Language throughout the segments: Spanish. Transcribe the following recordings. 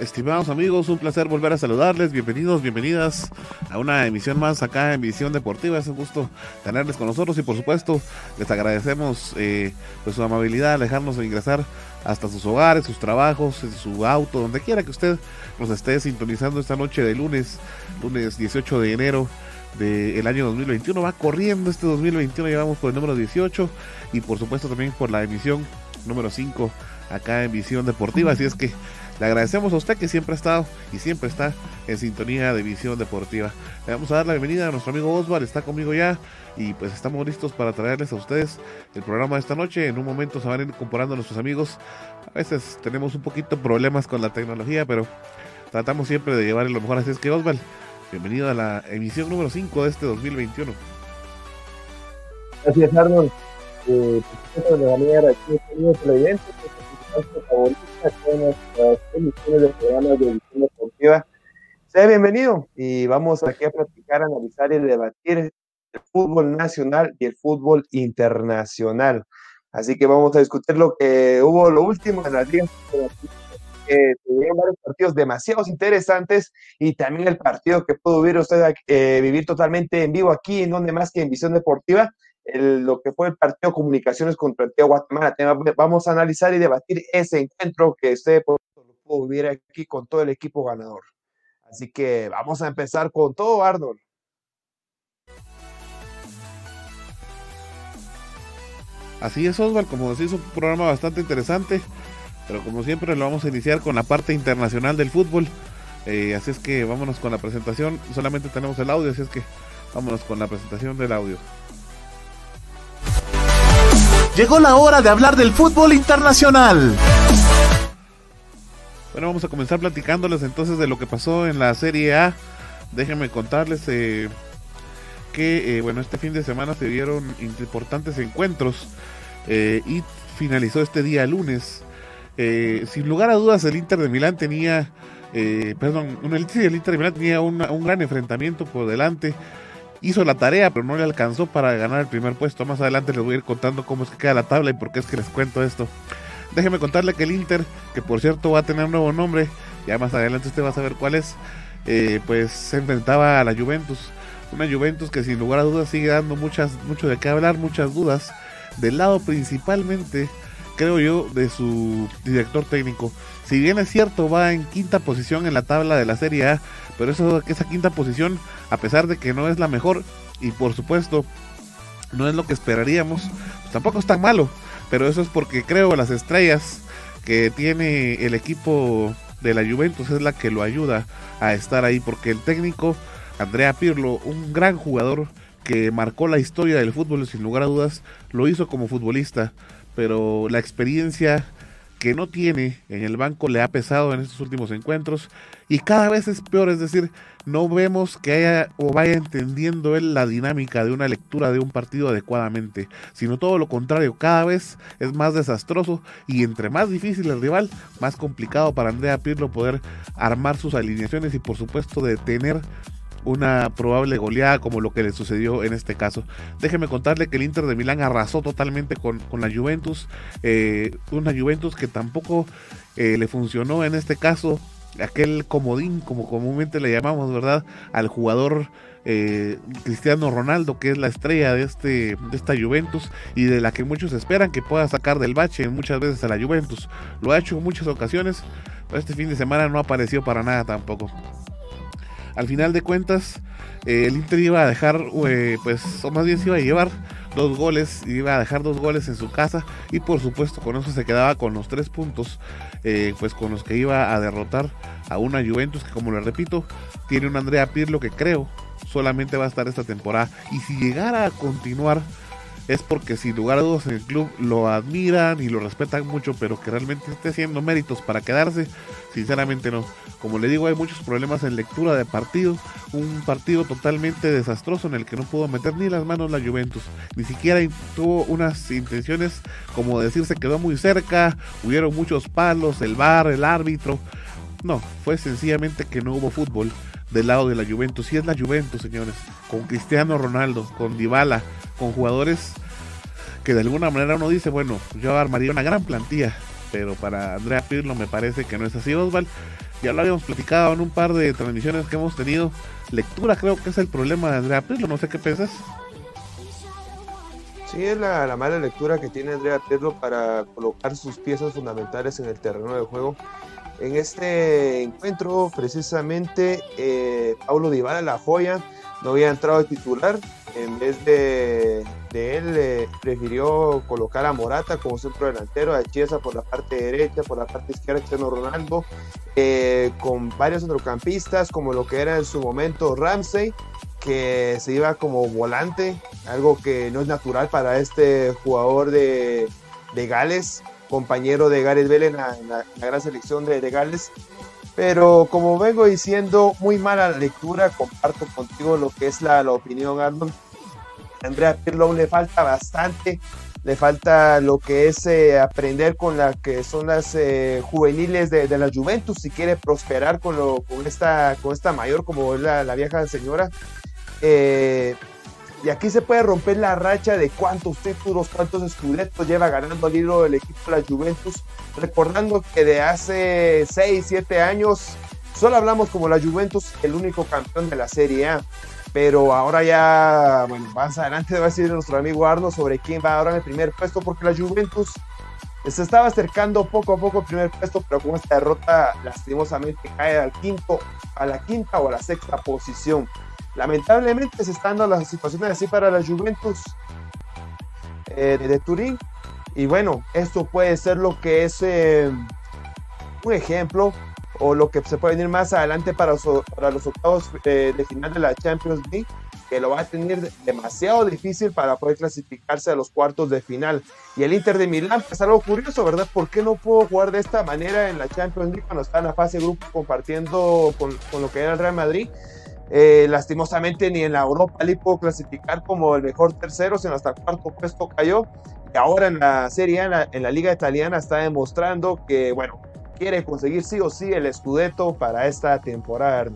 Estimados amigos, un placer volver a saludarles. Bienvenidos, bienvenidas a una emisión más acá en Visión Deportiva. Es un gusto tenerles con nosotros y por supuesto les agradecemos eh, pues su amabilidad, dejarnos de ingresar hasta sus hogares, sus trabajos, en su auto, donde quiera que usted nos esté sintonizando esta noche de lunes, lunes 18 de enero del año 2021. Va corriendo este 2021, llevamos por el número 18 y por supuesto también por la emisión número 5 acá en Visión Deportiva. Así es que le agradecemos a usted que siempre ha estado y siempre está en sintonía de Visión Deportiva. Le vamos a dar la bienvenida a nuestro amigo Oswald, está conmigo ya y pues estamos listos para traerles a ustedes el programa de esta noche. En un momento se van a ir incorporando nuestros amigos. A veces tenemos un poquito problemas con la tecnología, pero tratamos siempre de llevarle lo mejor. Así es que Oswald, bienvenido a la emisión número 5 de este 2021. Gracias Arnold. Eh, pues, de manera aquí televidentes, favorita con nuestras emisiones de programas de edición deportiva. Sea bienvenido y vamos aquí a platicar, analizar y debatir el fútbol nacional y el fútbol internacional. Así que vamos a discutir lo que hubo, lo último en las ligas que tuvieron varios partidos demasiados interesantes y también el partido que pudo vivir usted eh, vivir totalmente en vivo aquí, en donde más que en Visión Deportiva, lo que fue el partido comunicaciones contra el Tío Guatemala. Vamos a analizar y debatir ese encuentro que usted lo pudo vivir aquí con todo el equipo ganador. Así que vamos a empezar con todo, Arnold. Así es, Osval, como decís, un programa bastante interesante, pero como siempre lo vamos a iniciar con la parte internacional del fútbol. Eh, así es que vámonos con la presentación. Solamente tenemos el audio, así es que vámonos con la presentación del audio. Llegó la hora de hablar del fútbol internacional. Bueno, vamos a comenzar platicándoles entonces de lo que pasó en la Serie A. Déjenme contarles eh, que, eh, bueno, este fin de semana se dieron importantes encuentros eh, y finalizó este día lunes. sin lugar a dudas, el Inter de Milán tenía, perdón, el, el Inter de Milán tenía un gran enfrentamiento por delante hizo la tarea, pero no le alcanzó para ganar el primer puesto. Más adelante les voy a ir contando cómo es que queda la tabla y por qué es que les cuento esto. Déjeme contarle que el Inter, que por cierto va a tener un nuevo nombre, ya más adelante usted va a saber cuál es, eh, pues se enfrentaba a la Juventus. Una Juventus que sin lugar a dudas sigue dando muchas, mucho de qué hablar, muchas dudas. Del lado principalmente, creo yo, de su director técnico. Si bien es cierto, va en quinta posición en la tabla de la Serie A, pero eso, esa quinta posición, a pesar de que no es la mejor, y por supuesto no es lo que esperaríamos, pues tampoco es tan malo. Pero eso es porque creo las estrellas que tiene el equipo de la Juventus es la que lo ayuda a estar ahí, porque el técnico Andrea Pirlo, un gran jugador que marcó la historia del fútbol sin lugar a dudas, lo hizo como futbolista, pero la experiencia que no tiene en el banco le ha pesado en estos últimos encuentros y cada vez es peor, es decir, no vemos que haya o vaya entendiendo él la dinámica de una lectura de un partido adecuadamente, sino todo lo contrario, cada vez es más desastroso y entre más difícil el rival, más complicado para Andrea Pirlo poder armar sus alineaciones y por supuesto detener una probable goleada como lo que le sucedió en este caso. Déjeme contarle que el Inter de Milán arrasó totalmente con, la Juventus, eh, una Juventus que tampoco eh, le funcionó en este caso aquel comodín, como comúnmente le llamamos, ¿verdad? Al jugador eh, Cristiano Ronaldo, que es la estrella de, este, de esta Juventus y de la que muchos esperan que pueda sacar del bache muchas veces a la Juventus. Lo ha hecho en muchas ocasiones, pero este fin de semana no apareció para nada tampoco. Al final de cuentas, eh, el Inter iba a dejar, eh, pues, o más bien se iba a llevar dos goles, iba a dejar dos goles en su casa y por supuesto con eso se quedaba con los tres puntos, eh, pues con los que iba a derrotar a una Juventus que como le repito, tiene un Andrea Pirlo que creo solamente va a estar esta temporada. Y si llegara a continuar es porque sin lugar a dudas en el club lo admiran y lo respetan mucho, pero que realmente esté haciendo méritos para quedarse, sinceramente no. Como le digo, hay muchos problemas en lectura de partido, un partido totalmente desastroso en el que no pudo meter ni las manos la Juventus, ni siquiera tuvo unas intenciones como decir se quedó muy cerca, hubieron muchos palos, el bar, el árbitro. No, fue sencillamente que no hubo fútbol del lado de la Juventus. Y es la Juventus, señores, con Cristiano Ronaldo, con Dybala, con jugadores que de alguna manera uno dice, bueno, yo armaría una gran plantilla, pero para Andrea Pirlo me parece que no es así, Osval. Ya lo habíamos platicado en un par de transmisiones que hemos tenido. Lectura creo que es el problema de Andrea Pirlo, no sé qué piensas. Sí, es la, mala lectura que tiene Andrea Pirlo para colocar sus piezas fundamentales en el terreno de juego. En este encuentro, precisamente, eh, Paulo Dybala, la joya, no había entrado de titular. En vez de, él, eh, prefirió colocar a Morata como centro delantero, a Chiesa por la parte derecha, por la parte izquierda, Cristiano Ronaldo, eh, con varios centrocampistas, como lo que era en su momento Ramsey, que se iba como volante, algo que no es natural para este jugador de, de Gales compañero de Gareth Bale en la, gran selección de, de, Gales. Pero como vengo diciendo, muy mala lectura, comparto contigo lo que es la, opinión, Arnold. Andrea Pirlo le falta bastante, le falta lo que es eh, aprender con la que son las eh, juveniles de, la Juventus, si quiere prosperar con, lo, con, esta, con esta mayor como es la, la vieja señora. Eh, y aquí se puede romper la racha de cuántos títulos, cuántos escudetos lleva ganando el libro del equipo de la Juventus. Recordando que de hace 6, 7 años solo hablamos como la Juventus, el único campeón de la Serie A. Pero ahora ya, bueno, más adelante va a decir nuestro amigo Arno sobre quién va ahora en el primer puesto, porque la Juventus se estaba acercando poco a poco al primer puesto, pero con esta derrota lastimosamente cae al quinto, a la quinta o a la sexta posición. Lamentablemente se están dando las situaciones así para la Juventus eh, de, Turín. Y bueno, esto puede ser lo que es eh, un ejemplo o lo que se puede venir más adelante para los, para los octavos eh, de final de la Champions League, que lo va a tener demasiado difícil para poder clasificarse a los cuartos de final. Y el Inter de Milán, es algo curioso, ¿verdad? ¿Por qué no puedo jugar de esta manera en la Champions League cuando está en la fase de grupo compartiendo con, con lo que era el Real Madrid? Eh, lastimosamente ni en la Europa League pudo clasificar como el mejor tercero, sino hasta cuarto puesto cayó. Y ahora en la Serie A, en la, Liga Italiana, está demostrando que, bueno, quiere conseguir sí o sí el Scudetto para esta temporada.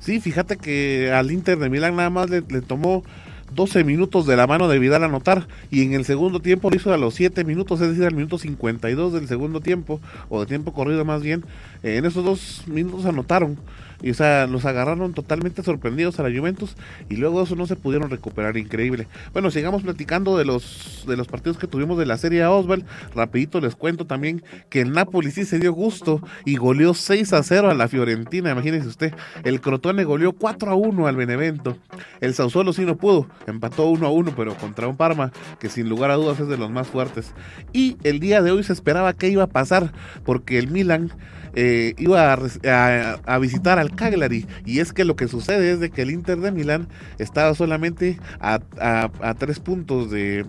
Sí, fíjate que al Inter de Milán nada más le, tomó 12 minutos de la mano de Vidal anotar y en el segundo tiempo lo hizo a los 7 minutos, es decir, al minuto 52 del segundo tiempo, o de tiempo corrido más bien. en esos dos minutos anotaron. Y o sea, los agarraron totalmente sorprendidos a la Juventus y luego eso no se pudieron recuperar, increíble. Bueno, sigamos platicando de los de los partidos que tuvimos de la Serie A Osval. Rapidito les cuento también que el Napoli sí se dio gusto y goleó 6 a 0 a la Fiorentina, imagínense usted. El Crotone goleó 4 a 1 al Benevento. El Sausuelo sí no pudo, empató 1 a 1, pero contra un Parma que sin lugar a dudas es de los más fuertes. Y el día de hoy se esperaba que iba a pasar porque el Milan eh, iba a, visitar al Cagliari. Y es que lo que sucede es de que el Inter de Milán estaba solamente a, tres puntos de,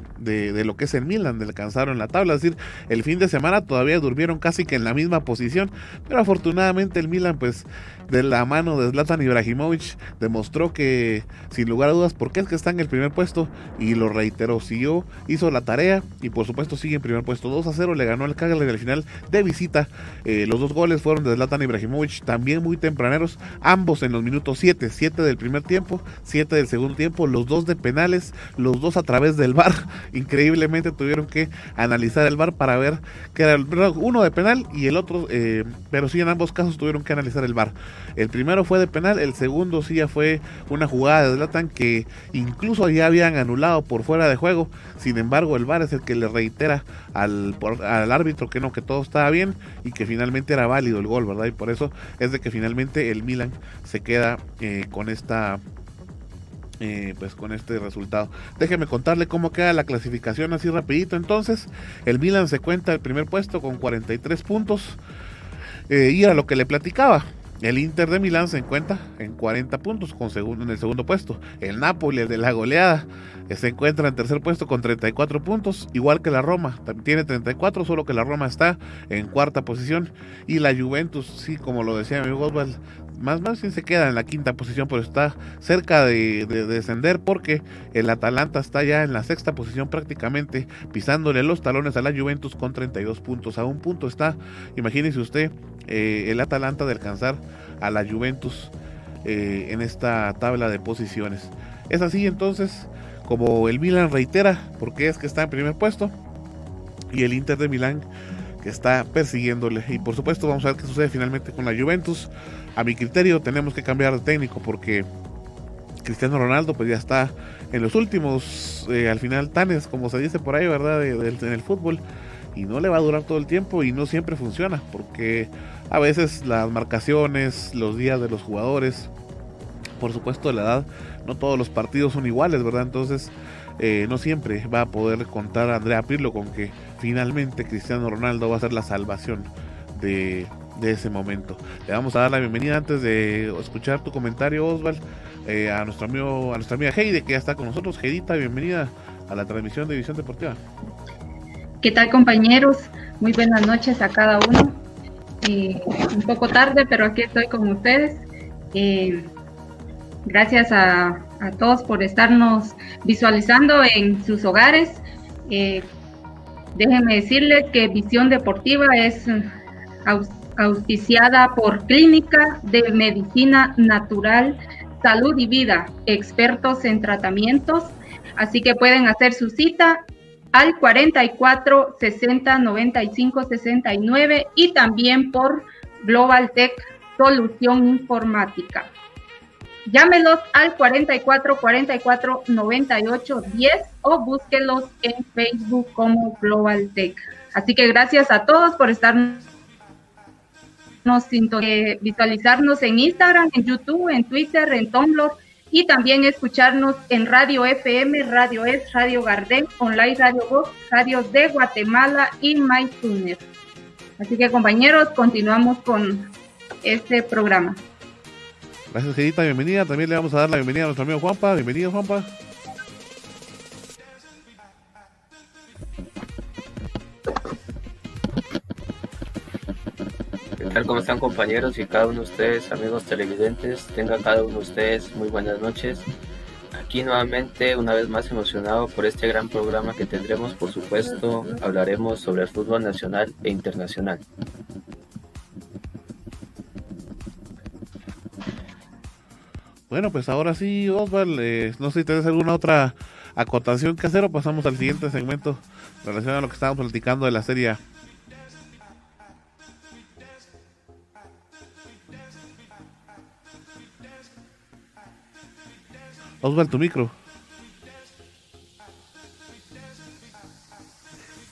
lo que es el Milan, de alcanzaron la tabla. Es decir, el fin de semana todavía durmieron casi que en la misma posición. Pero afortunadamente el Milan, pues, de la mano de Zlatan Ibrahimovic, demostró que, sin lugar a dudas, porque es que está en el primer puesto. Y lo reiteró, siguió, hizo la tarea y por supuesto sigue en primer puesto. 2 a 0 le ganó el Cagliari al final de visita. Eh, los dos goles fueron de Zlatan Ibrahimovic, también muy tempraneros, ambos en los minutos 7, 7 del primer tiempo, 7 del segundo tiempo, los dos de penales, los dos a través del VAR. Increíblemente tuvieron que analizar el VAR para ver que era uno de penal y el otro, eh, pero sí en ambos casos tuvieron que analizar el VAR. El primero fue de penal, el segundo sí ya fue una jugada de Zlatan que incluso ya habían anulado por fuera de juego. Sin embargo, el VAR es el que le reitera al, al árbitro que no, que todo estaba bien y que finalmente era válido el gol, ¿verdad? Y por eso es de que finalmente el Milan se queda eh, con esta eh, pues con este resultado. Déjeme contarle cómo queda la clasificación así rapidito. Entonces, el Milan se cuenta el primer puesto con 43 puntos. Eh, y a lo que le platicaba. El Inter de Milán se encuentra en 40 puntos con segundo, en el segundo puesto. El Napoli, el de la goleada, se encuentra en tercer puesto con 34 puntos, igual que la Roma. Tiene 34, solo que la Roma está en cuarta posición. Y la Juventus, sí, como lo decía mi amigo más más bien se queda en la quinta posición, pero está cerca de, descender porque el Atalanta está ya en la sexta posición prácticamente, pisándole los talones a la Juventus con 32 puntos. A un punto está, imagínese usted, eh, el Atalanta de alcanzar a la Juventus eh, en esta tabla de posiciones. Es así entonces como el Milan reitera porque es que está en primer puesto y el Inter de Milán que está persiguiéndole. Y por supuesto vamos a ver qué sucede finalmente con la Juventus. A mi criterio tenemos que cambiar de técnico porque Cristiano Ronaldo pues ya está en los últimos, eh, al final tanes, como se dice por ahí, ¿verdad? en el fútbol. Y no le va a durar todo el tiempo y no siempre funciona porque a veces las marcaciones, los días de los jugadores, por supuesto la edad, no todos los partidos son iguales, ¿verdad? Entonces eh, no siempre va a poder contar a Andrea Pirlo con que finalmente Cristiano Ronaldo va a ser la salvación de, ese momento. Le vamos a dar la bienvenida antes de escuchar tu comentario, Osval, eh, a nuestro amigo, a nuestra amiga Heide, que ya está con nosotros. Heidita, bienvenida a la transmisión de División Deportiva. ¿Qué tal compañeros? Muy buenas noches a cada uno. Eh, un poco tarde, pero aquí estoy con ustedes. gracias a, todos por estarnos visualizando en sus hogares. Eh, déjenme decirles que Visión Deportiva es auspiciada por Clínica de Medicina Natural, Salud y Vida, expertos en tratamientos. Así que pueden hacer su cita al 44 60 95 69 y también por Global Tech Solución Informática. Llámelos al 44 44 98 10 o búsquelos en Facebook como Global Tech. Así que gracias a todos por estarnos eh, visualizarnos en Instagram, en YouTube, en Twitter, en Tumblr y también escucharnos en Radio FM, Radio Es, Radio Gardén, Online Radio Vox, Radio de Guatemala y MyTuner. Así que compañeros, continuamos con este programa. Gracias, Gedita, bienvenida. También le vamos a dar la bienvenida a nuestro amigo Juanpa. Bienvenido, Juanpa. Tal? ¿Cómo están compañeros y cada uno de ustedes, amigos televidentes? Tenga cada uno de ustedes muy buenas noches. Aquí nuevamente, una vez más emocionado por este gran programa que tendremos. Por supuesto, hablaremos sobre el fútbol nacional e internacional. Bueno, pues ahora sí, Osval, eh, no sé si tienes alguna otra acotación que hacer o pasamos al siguiente segmento relacionado a lo que estábamos platicando de la serie. Osval, tu micro.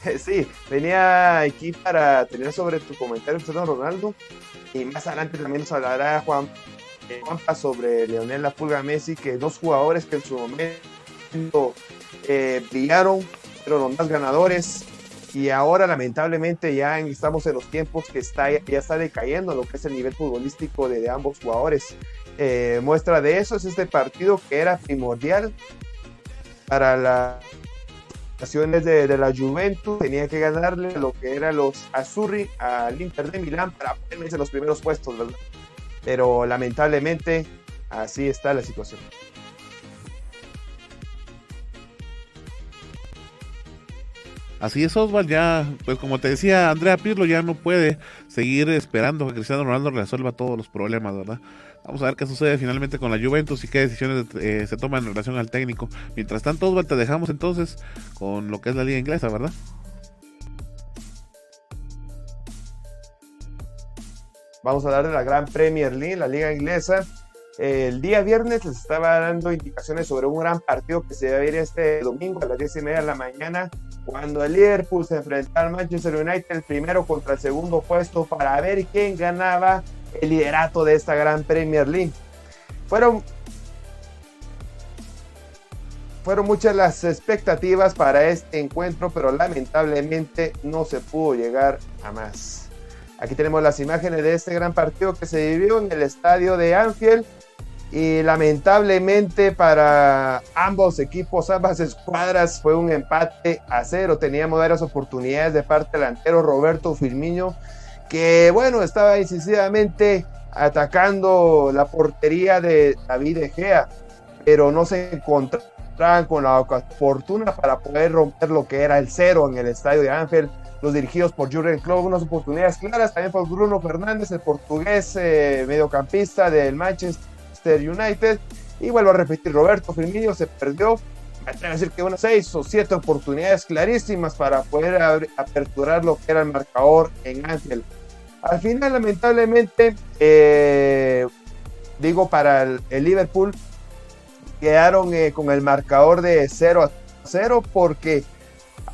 Sí, venía aquí para tener sobre tu comentario, Ronaldo, y más adelante también nos hablará Juan sobre Leonel La Pulga Messi, que dos jugadores que en su momento eh, brillaron, pero los más ganadores, y ahora lamentablemente ya estamos en los tiempos que está, ya está decayendo lo que es el nivel futbolístico de, ambos jugadores. Eh, muestra de eso es este partido que era primordial para las naciones de, la Juventus. Tenía que ganarle lo que eran los Azzurri al Inter de Milán para ponerse en los primeros puestos, ¿verdad? pero lamentablemente así está la situación. Así es, Oswald, ya, pues como te decía, Andrea Pirlo ya no puede seguir esperando que Cristiano Ronaldo resuelva todos los problemas, ¿verdad? Vamos a ver qué sucede finalmente con la Juventus y qué decisiones eh, se toman en relación al técnico. Mientras tanto, Oswald, te dejamos entonces con lo que es la liga inglesa, ¿verdad? Vamos a hablar de la Gran Premier League, la liga inglesa. El día viernes les estaba dando indicaciones sobre un gran partido que se va a ir este domingo a las 10 y media de la mañana, cuando el Liverpool se enfrenta al Manchester United, el primero contra el segundo puesto, para ver quién ganaba el liderato de esta gran Premier League. Fueron, fueron muchas las expectativas para este encuentro, pero lamentablemente no se pudo llegar a más. Aquí tenemos las imágenes de este gran partido que se vivió en el estadio de Anfield y lamentablemente para ambos equipos, ambas escuadras, fue un empate a cero. Teníamos varias oportunidades de parte delantero Roberto Firmino, que bueno, estaba incisivamente atacando la portería de David Egea, pero no se encontraban con la fortuna para poder romper lo que era el cero en el estadio de Anfield. Los dirigidos por Jurgen Klopp, unas oportunidades claras también por Bruno Fernández, el portugués eh, mediocampista del Manchester United. Y vuelvo a repetir, Roberto Firmino se perdió, a decir que unas seis o siete oportunidades clarísimas para poder aperturar lo que era el marcador en Ángel. Al final, lamentablemente, eh, digo, para el, Liverpool, quedaron eh, con el marcador de 0 a 0 porque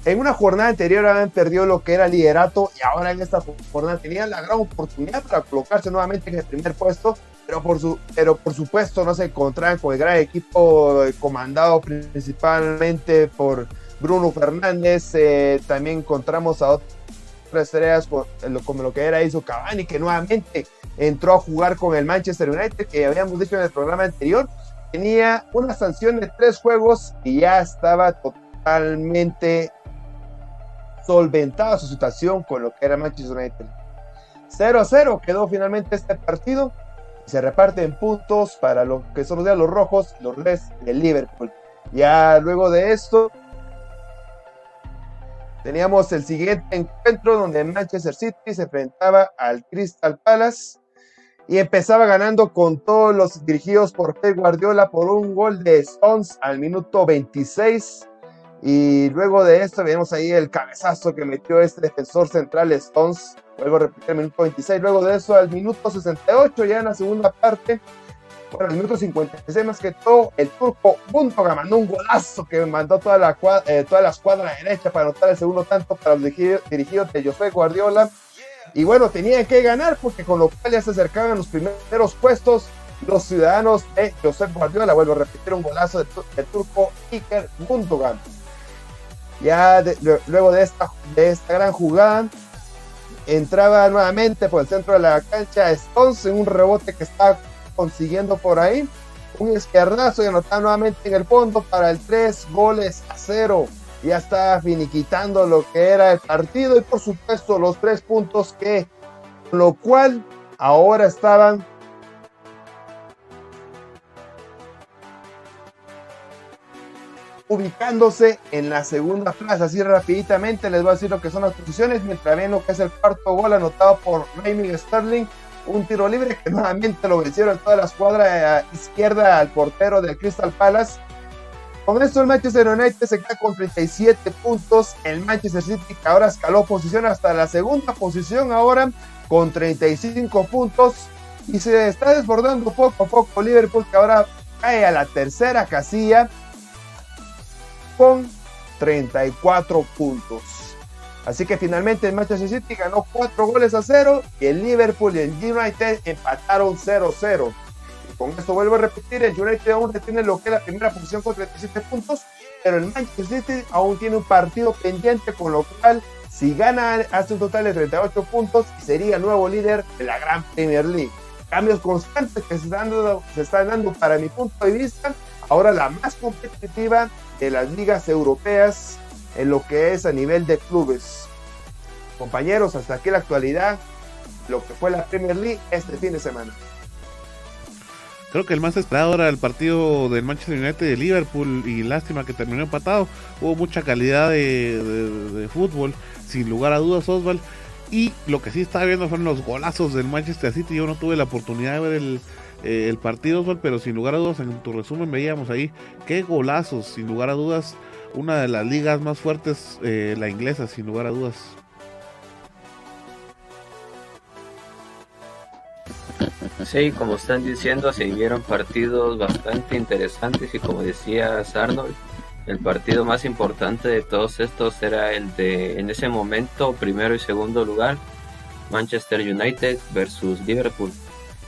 en una jornada anterior habían perdido lo que era el liderato y ahora en esta jornada tenían la gran oportunidad para colocarse nuevamente en el primer puesto pero por, su, pero por supuesto no se encontraban con el gran equipo eh, comandado principalmente por Bruno Fernández. Eh, también encontramos a otras estrellas como lo que era hizo Cavani, que nuevamente entró a jugar con el Manchester United, que habíamos dicho en el programa anterior, tenía una sanción de tres juegos y ya estaba totalmente solventada su situación con lo que era Manchester United. 0 a 0 quedó finalmente este partido se reparten puntos para lo que son los rojos los Reds del Liverpool. Ya luego de esto, teníamos el siguiente encuentro donde Manchester City se enfrentaba al Crystal Palace y empezaba ganando con todos los dirigidos por Pep Guardiola por un gol de Stones al minuto 26. Y luego de esto vemos ahí el cabezazo que metió este defensor central Stones Vuelvo a repetir el minuto 26. Luego de eso, al minuto 68, ya en la segunda parte, bueno, al minuto 56 más que todo, el turco Gundogan mandó un golazo que mandó toda la, eh, toda la escuadra derecha para anotar el segundo tanto para los dirigidos de José Guardiola. Y bueno, tenían que ganar porque con lo cual ya se acercaban los primeros puestos los ciudadanos de José Guardiola. Vuelvo a repetir un golazo del, turco Iker Gundogan. Ya luego de esta, de esta gran jugada, entraba nuevamente por el centro de la cancha Stones en un rebote que estaba consiguiendo por ahí. Un izquierdazo y anotaba nuevamente en el fondo para el 3 goles a 0. Ya estaba finiquitando lo que era el partido y por supuesto los tres puntos que, lo cual ahora estaban ubicándose en la segunda plaza. Así rapiditamente les voy a decir lo que son las posiciones, mientras ven lo que es el cuarto gol anotado por Raymond Sterling, un tiro libre que nuevamente lo vencieron toda la escuadra izquierda al portero del Crystal Palace. Con esto el Manchester United se queda con 37 puntos, el Manchester City que ahora escaló posición hasta la segunda posición ahora con 35 puntos y se está desbordando poco a poco Liverpool que ahora cae a la tercera casilla con 34 puntos. Así que finalmente el Manchester City ganó 4 goles a 0 y el Liverpool y el United empataron 0-0. Y con esto vuelvo a repetir, el United aún retiene lo que es la primera posición con 37 puntos, pero el Manchester City aún tiene un partido pendiente, con lo cual si gana hace un total de 38 puntos sería el nuevo líder de la Gran Premier League. Cambios constantes que se están dando, se están dando para mi punto de vista. Ahora la más competitiva de las ligas europeas en lo que es a nivel de clubes. Compañeros, hasta aquí la actualidad, lo que fue la Premier League este fin de semana. Creo que el más esperado era el partido del Manchester United de Liverpool y lástima que terminó empatado. Hubo mucha calidad de, fútbol, sin lugar a dudas, Oswald. Y lo que sí estaba viendo fueron los golazos del Manchester City. Yo no tuve la oportunidad de ver el, eh, el partido, pero sin lugar a dudas, en tu resumen veíamos ahí qué golazos, sin lugar a dudas, una de las ligas más fuertes, eh, la inglesa, sin lugar a dudas. Sí, como están diciendo, se vieron partidos bastante interesantes y como decías Arnold, el partido más importante de todos estos era el de, en ese momento, primero y segundo lugar, Manchester United versus Liverpool.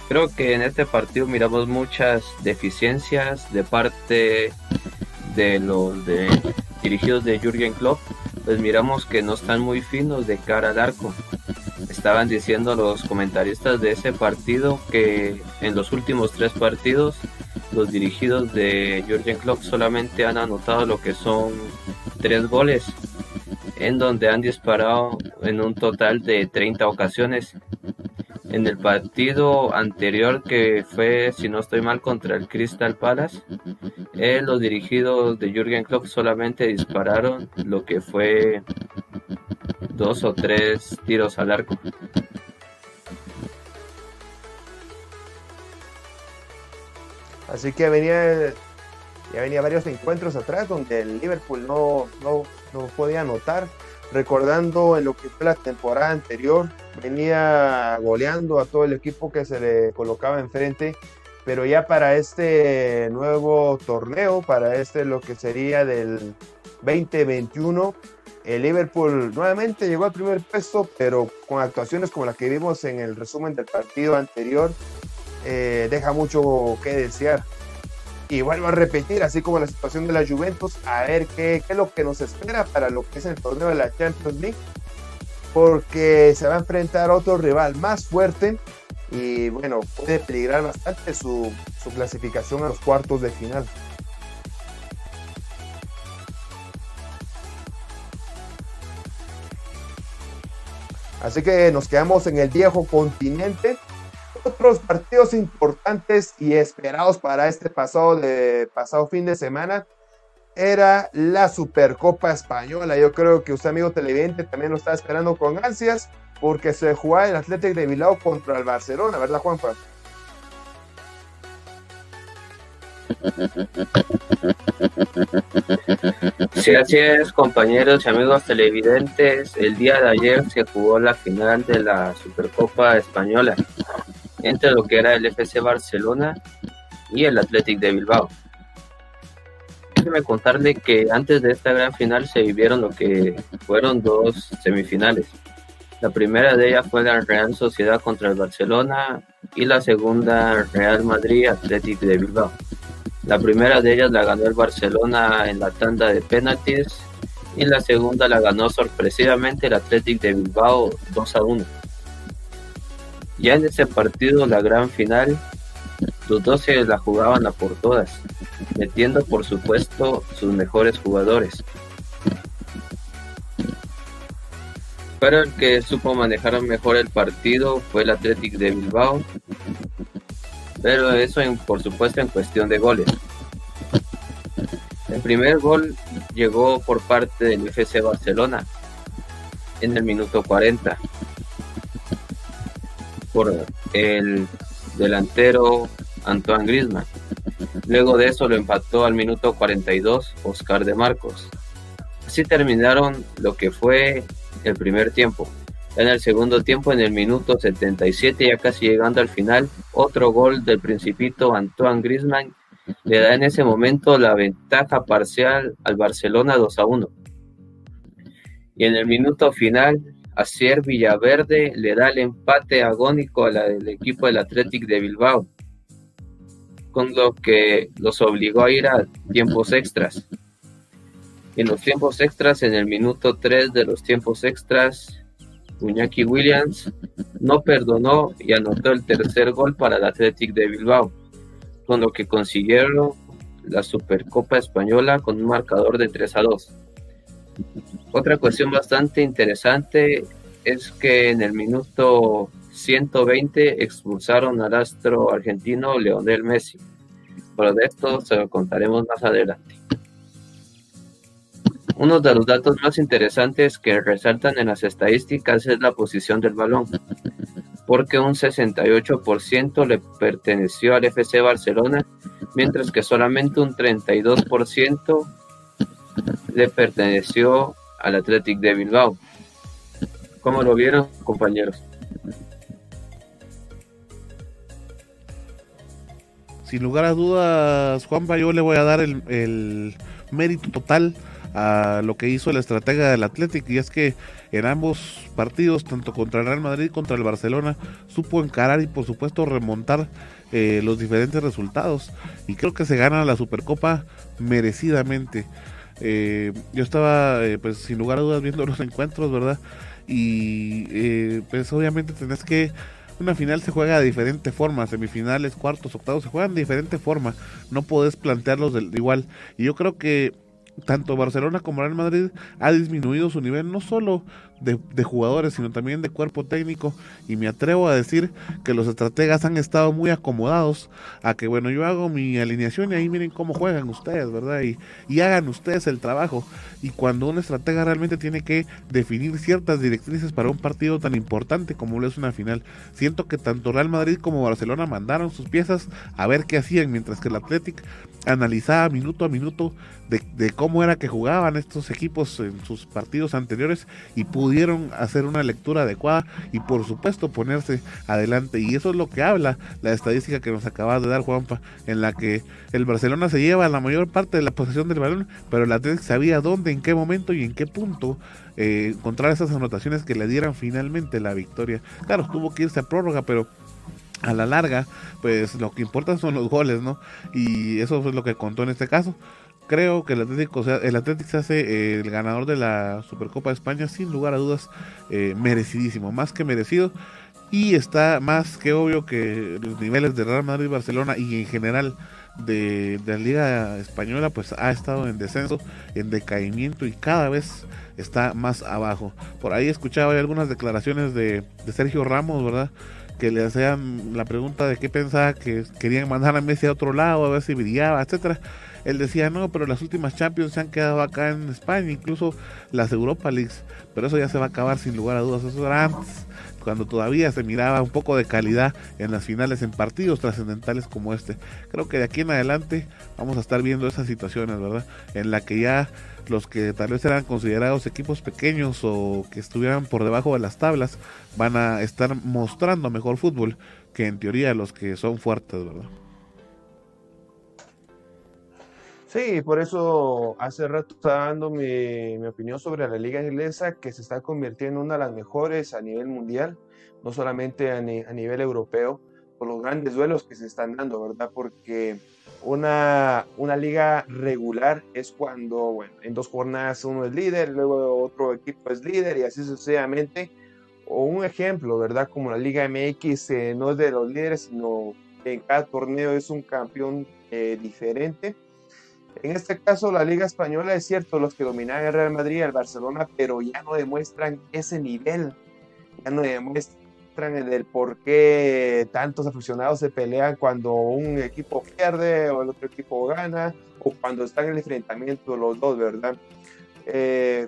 Creo que en este partido miramos muchas deficiencias de parte de los de, dirigidos de Jürgen Klopp. Pues miramos que no están muy finos de cara al arco. estaban diciendo los comentaristas de ese partido que en los últimos tres partidos los dirigidos de Jürgen Klopp solamente han anotado lo que son tres goles en donde han disparado en un total de 30 ocasiones en el partido anterior que fue, si no estoy mal, contra el Crystal Palace, eh, los dirigidos de Jürgen Klopp solamente dispararon lo que fue dos o tres tiros al arco. Así que venía, ya venía varios encuentros atrás donde el Liverpool no, no, no podía anotar. Recordando en lo que fue la temporada anterior, venía goleando a todo el equipo que se le colocaba enfrente, pero ya para este nuevo torneo, para este lo que sería del 2021, el Liverpool nuevamente llegó al primer puesto, pero con actuaciones como la que vimos en el resumen del partido anterior, eh, deja mucho que desear. Y vuelvo a repetir, así como la situación de la Juventus, a ver qué, qué es lo que nos espera para lo que es el torneo de la Champions League, porque se va a enfrentar a otro rival más fuerte y bueno, puede peligrar bastante su, clasificación a los cuartos de final. Así que nos quedamos en el viejo continente. Otros partidos importantes y esperados para este pasado, de, pasado fin de semana era la Supercopa Española. Yo creo que usted, amigo televidente, también lo está esperando con ansias porque se juega el Athletic de Bilbao contra el Barcelona, ¿verdad, Juanpa? Sí, así es, compañeros y amigos televidentes. El día de ayer se jugó la final de la Supercopa Española entre lo que era el FC Barcelona y el Athletic de Bilbao. Déjeme contarle que antes de esta gran final se vivieron lo que fueron dos semifinales. La primera de ellas fue la Real Sociedad contra el Barcelona y la segunda Real Madrid Athletic de Bilbao. La primera de ellas la ganó el Barcelona en la tanda de penaltis y la segunda la ganó sorpresivamente el Athletic de Bilbao 2 a 1. Ya en ese partido, la gran final, los dos se la jugaban a por todas, metiendo por supuesto sus mejores jugadores. Pero el que supo manejar mejor el partido fue el Athletic de Bilbao, pero eso en, por supuesto en cuestión de goles. El primer gol llegó por parte del FC Barcelona en el minuto 40 por el delantero Antoine Griezmann. Luego de eso lo empató al minuto 42 Oscar de Marcos. Así terminaron lo que fue el primer tiempo. En el segundo tiempo, en el minuto 77, ya casi llegando al final, otro gol del principito Antoine Griezmann le da en ese momento la ventaja parcial al Barcelona 2 a 1. Y en el minuto final, Asier Villaverde le da el empate agónico al equipo del Athletic de Bilbao, con lo que los obligó a ir a tiempos extras. En los tiempos extras, en el minuto 3 de los tiempos extras, Uñaki Williams no perdonó y anotó el tercer gol para el Athletic de Bilbao, con lo que consiguieron la Supercopa Española con un marcador de 3 a 2. Otra cuestión bastante interesante es que en el minuto 120 expulsaron al astro argentino Leonel Messi, pero de esto se lo contaremos más adelante. Uno de los datos más interesantes que resaltan en las estadísticas es la posición del balón, porque un 68% le perteneció al FC Barcelona, mientras que solamente un 32% le perteneció al Athletic de Bilbao. ¿Cómo lo vieron, compañeros? Sin lugar a dudas, Juanpa, yo le voy a dar el, el mérito total a lo que hizo la estratega del Athletic y es que en ambos partidos, tanto contra el Real Madrid contra el Barcelona, supo encarar y por supuesto remontar eh, los diferentes resultados y creo que se gana la Supercopa merecidamente. Eh, yo estaba, eh, pues sin lugar a dudas, viendo los encuentros, ¿verdad? y eh, pues obviamente tenés que una final se juega de diferente forma, semifinales, cuartos, octavos, se juegan de diferente forma, no podés plantearlos de igual. Y yo creo que tanto Barcelona como Real Madrid ha disminuido su nivel no solo de, jugadores, sino también de cuerpo técnico. Y me atrevo a decir que los estrategas han estado muy acomodados a que, bueno, yo hago mi alineación y ahí miren cómo juegan ustedes, ¿verdad? Y, y hagan ustedes el trabajo. Y cuando un estratega realmente tiene que definir ciertas directrices para un partido tan importante como lo es una final, siento que tanto Real Madrid como Barcelona mandaron sus piezas a ver qué hacían, mientras que el Athletic analizaba minuto a minuto de, de cómo era que jugaban estos equipos en sus partidos anteriores y pudieron hacer una lectura adecuada y por supuesto ponerse adelante. Y eso es lo que habla la estadística que nos acaba de dar Juanpa, en la que el Barcelona se lleva la mayor parte de la posesión del balón, pero el Atlético sabía dónde, en qué momento y en qué punto eh, encontrar esas anotaciones que le dieran finalmente la victoria. Claro, tuvo que irse a prórroga, pero a la larga, pues lo que importa son los goles, ¿no? Y eso fue lo que contó en este caso creo que el Atlético, sea, el Atlético se hace eh, el ganador de la Supercopa de España sin lugar a dudas eh, merecidísimo, más que merecido y está más que obvio que los niveles de Real Madrid, Barcelona y en general de, la Liga Española pues ha estado en descenso, en decaimiento y cada vez está más abajo. Por ahí escuchaba algunas declaraciones de, de Sergio Ramos, ¿verdad? Que le hacían la pregunta de qué pensaba que querían mandar a Messi a otro lado, a ver si brillaba, etcétera. Él decía, no, pero las últimas Champions se han quedado acá en España, incluso las Europa Leagues, pero eso ya se va a acabar sin lugar a dudas, eso era antes, cuando todavía se miraba un poco de calidad en las finales, en partidos trascendentales como este. Creo que de aquí en adelante vamos a estar viendo esas situaciones, ¿verdad? En la que ya los que tal vez eran considerados equipos pequeños o que estuvieran por debajo de las tablas van a estar mostrando mejor fútbol que en teoría los que son fuertes, ¿verdad? Sí, por eso hace rato estaba dando mi, opinión sobre la liga inglesa, que se está convirtiendo en una de las mejores a nivel mundial, no solamente a nivel europeo, por los grandes duelos que se están dando, ¿verdad? Porque una, una liga regular es cuando, bueno, en dos jornadas uno es líder, luego otro equipo es líder y así sucesivamente. O un ejemplo, ¿verdad? Como la Liga MX eh, no es de los líderes, sino en cada torneo es un campeón eh, diferente en este caso, la Liga Española es cierto, los que dominan el Real Madrid y el Barcelona, pero ya no demuestran ese nivel, ya no demuestran el, por qué tantos aficionados se pelean cuando un equipo pierde o el otro equipo gana, o cuando están en el enfrentamiento los dos, ¿verdad? Eh,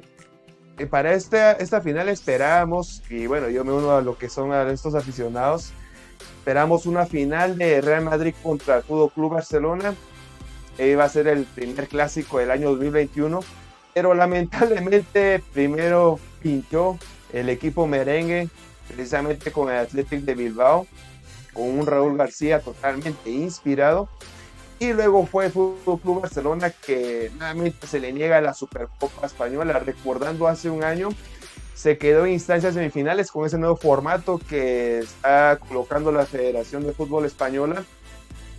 para esta, esta final esperamos, y bueno, yo me uno a lo que son a estos aficionados, esperamos una final de Real Madrid contra el Fútbol Club Barcelona iba a ser el primer clásico del año 2021, pero lamentablemente primero pinchó el equipo merengue, precisamente con el Athletic de Bilbao, con un Raúl García totalmente inspirado. Y luego fue el Fútbol Club Barcelona que nuevamente se le niega la Supercopa Española, recordando hace un año se quedó en instancias semifinales con ese nuevo formato que está colocando la Federación de Fútbol Española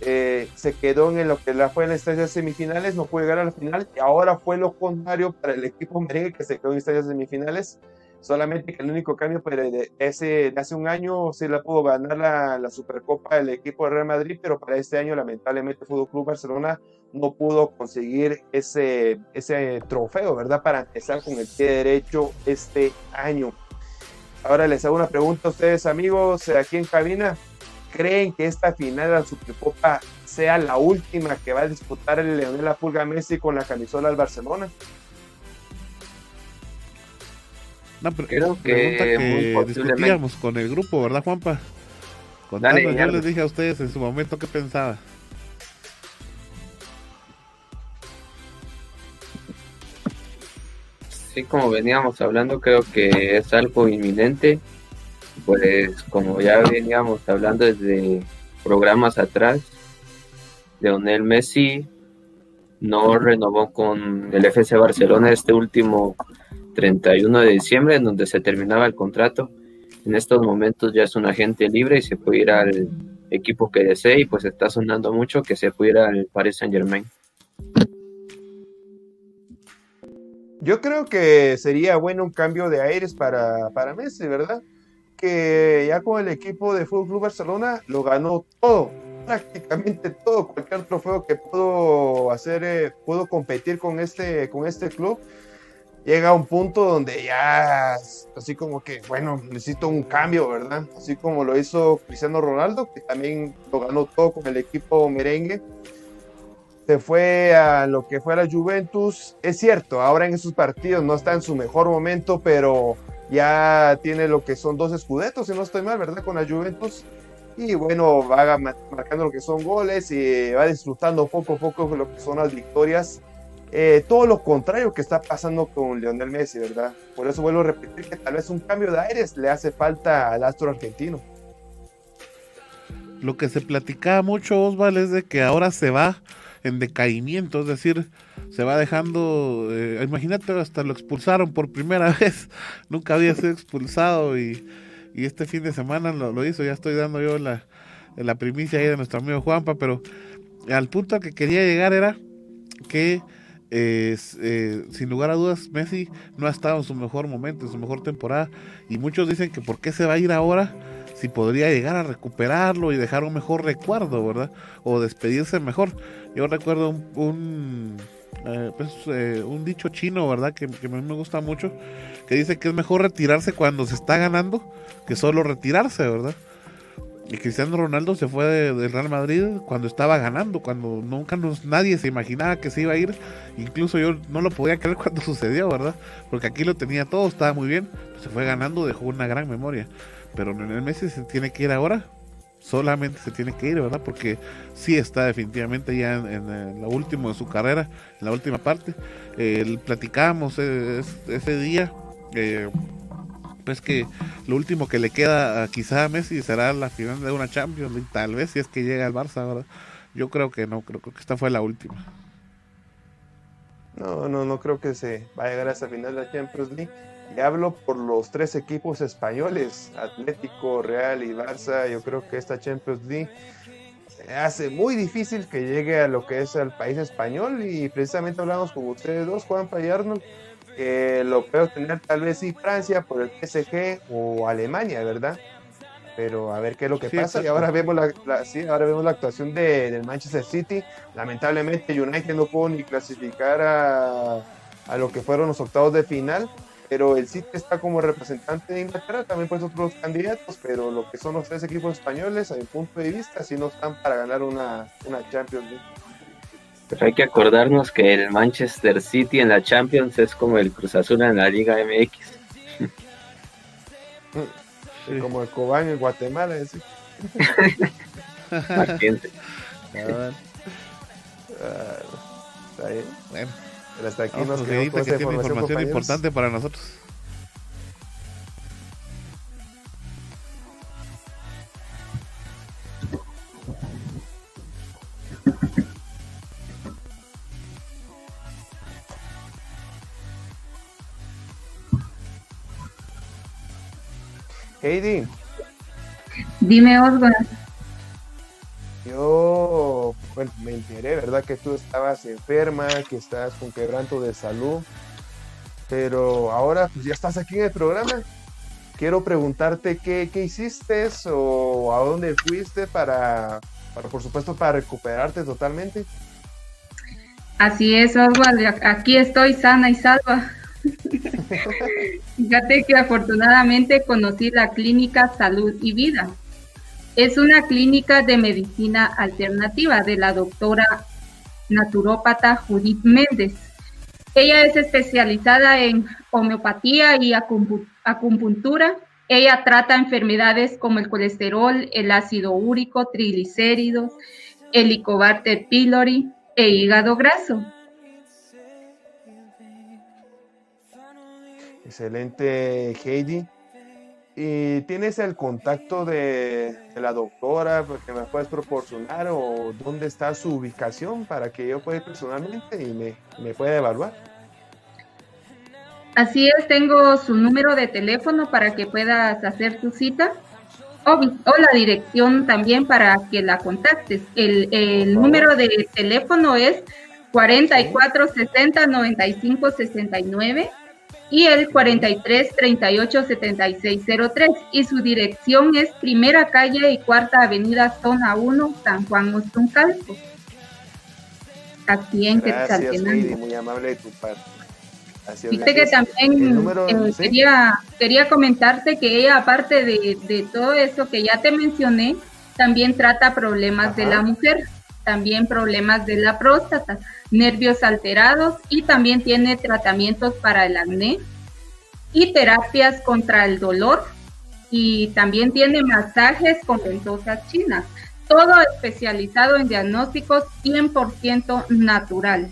eh, se quedó en lo que la fue en las semifinales, no pudo llegar a la final, y ahora fue lo contrario para el equipo merengue que se quedó en instancias semifinales, solamente que el único cambio de, ese, de hace un año se la pudo ganar la, la, Supercopa del equipo de Real Madrid, pero para este año lamentablemente el Fútbol Club Barcelona no pudo conseguir ese, ese trofeo, ¿verdad? Para empezar con el pie derecho este año. Ahora les hago una pregunta a ustedes amigos aquí en cabina creen que esta final de la Supercopa sea la última que va a disputar el Leonel La Pulga Messi con la camisola del Barcelona? No, pero Creo que, discutíamos con el grupo, ¿verdad, Juanpa? Con yo les dije a ustedes en su momento qué pensaba. Sí, como veníamos hablando, creo que es algo inminente pues como ya veníamos hablando desde programas atrás, Leonel Messi no renovó con el FC Barcelona este último 31 de diciembre, en donde se terminaba el contrato. En estos momentos ya es un agente libre y se puede ir al equipo que desee y pues está sonando mucho que se puede ir al Paris Saint Germain. Yo creo que sería bueno un cambio de aires para, para Messi, ¿verdad? Que ya con el equipo de Fútbol Barcelona lo ganó todo, prácticamente todo, cualquier trofeo que pudo hacer, eh, pudo competir con este, con este club llega a un punto donde ya, así como que, bueno, necesito un cambio, ¿verdad? Así como lo hizo Cristiano Ronaldo, que también lo ganó todo con el equipo merengue. Se fue a lo que fue la Juventus. Es cierto, ahora en esos partidos no está en su mejor momento, pero ya tiene lo que son dos escudetos, si no estoy mal, ¿verdad? Con la Juventus. Y bueno, va marcando lo que son goles y va disfrutando poco a poco lo que son las victorias eh, todo lo contrario que está pasando con Lionel Messi, ¿verdad? Por eso vuelvo a repetir que tal vez un cambio de aires le hace falta al astro argentino. Lo que se platicaba mucho, Osval, es de que ahora se va en decaimiento, es decir, se va dejando, eh, imagínate, hasta lo expulsaron por primera vez, nunca había sido expulsado y, este fin de semana lo, hizo, ya estoy dando yo la, la primicia ahí de nuestro amigo Juanpa, pero al punto al que quería llegar era que eh, sin lugar a dudas, Messi no ha estado en su mejor momento, en su mejor temporada. Y muchos dicen que por qué se va a ir ahora si podría llegar a recuperarlo y dejar un mejor recuerdo, ¿verdad? O despedirse mejor. Yo recuerdo un, eh, pues, eh, un, dicho chino, ¿verdad? Que, que a mí me gusta mucho, que dice que es mejor retirarse cuando se está ganando que solo retirarse, ¿verdad? Y Cristiano Ronaldo se fue del Real Madrid cuando estaba ganando, cuando nunca nos, nadie se imaginaba que se iba a ir. Incluso yo no lo podía creer cuando sucedió, ¿verdad? Porque aquí lo tenía todo, estaba muy bien. Se fue ganando, dejó una gran memoria. Pero en el Messi se tiene que ir ahora. Solamente se tiene que ir, ¿verdad? Porque sí está definitivamente ya en, lo último de su carrera, en la última parte. Eh, platicábamos eh, ese día. Eh, pues que lo último que le queda quizá a Messi será la final de una Champions League, tal vez si es que llega al Barça, ¿verdad? Yo creo que no, creo, que esta fue la última. No, no, no creo que se va a llegar a esa final de la Champions League. Y hablo por los tres equipos españoles, Atlético, Real y Barça. Yo creo que esta Champions League hace muy difícil que llegue a lo que es el país español. Y precisamente hablamos con ustedes dos, Juan y Arnold, lo puedo tener tal vez sí Francia por el PSG o Alemania, ¿verdad? Pero a ver qué es lo que pasa. Y ahora vemos la, ahora vemos la actuación de, del Manchester City. Lamentablemente United no pudo ni clasificar a, a lo que fueron los octavos de final pero el City está como representante de Inglaterra, también pues otros candidatos, pero lo que son los tres equipos españoles, a mi punto de vista, sí no están para ganar una, una Champions League. Pero hay que acordarnos que el Manchester City en la Champions es como el Cruz Azul en la Liga MX. Como el Cobán en Guatemala. ¿sí? Ah, está bien. Bueno, Pero hasta aquí nos quedamos con que tiene información importante para nosotros. Heidi. Dime, Osvaldo. Yo, bueno, me enteré, ¿verdad? Que tú estabas enferma, que estás con quebranto de salud, pero ahora pues ya estás aquí en el programa. Quiero preguntarte qué, qué hiciste o a dónde fuiste para, para, por supuesto, para recuperarte totalmente. Así es, Osvaldo. Aquí estoy sana y salva. Fíjate que afortunadamente conocí la clínica Salud y Vida. Es una clínica de medicina alternativa de la doctora naturópata Judith Méndez. Ella es especializada en homeopatía y acupuntura. Ella trata enfermedades como el colesterol, el ácido úrico, triglicéridos, el Helicobacter pylori e hígado graso. Excelente, Heidi. ¿Y tienes el contacto de, la doctora que me puedes proporcionar o dónde está su ubicación para que yo pueda ir personalmente y me, me pueda evaluar? Así es, tengo su número de teléfono para que puedas hacer tu cita o, la dirección también para que la contactes. El, el número de teléfono es 44 60 95 69 y el 43 38 76 03 y su dirección es Primera Calle y Cuarta Avenida Zona 1 San Juan Ostuncalco. Aquí en Quetzaltenango. Muy amable de tu parte. Viste que también eh, quería, quería comentarte que ella, aparte de, de, todo eso que ya te mencioné, también trata problemas de la mujer, también problemas de la próstata, nervios alterados y también tiene tratamientos para el acné y terapias contra el dolor y también tiene masajes con ventosas chinas, todo especializado en diagnósticos 100% natural.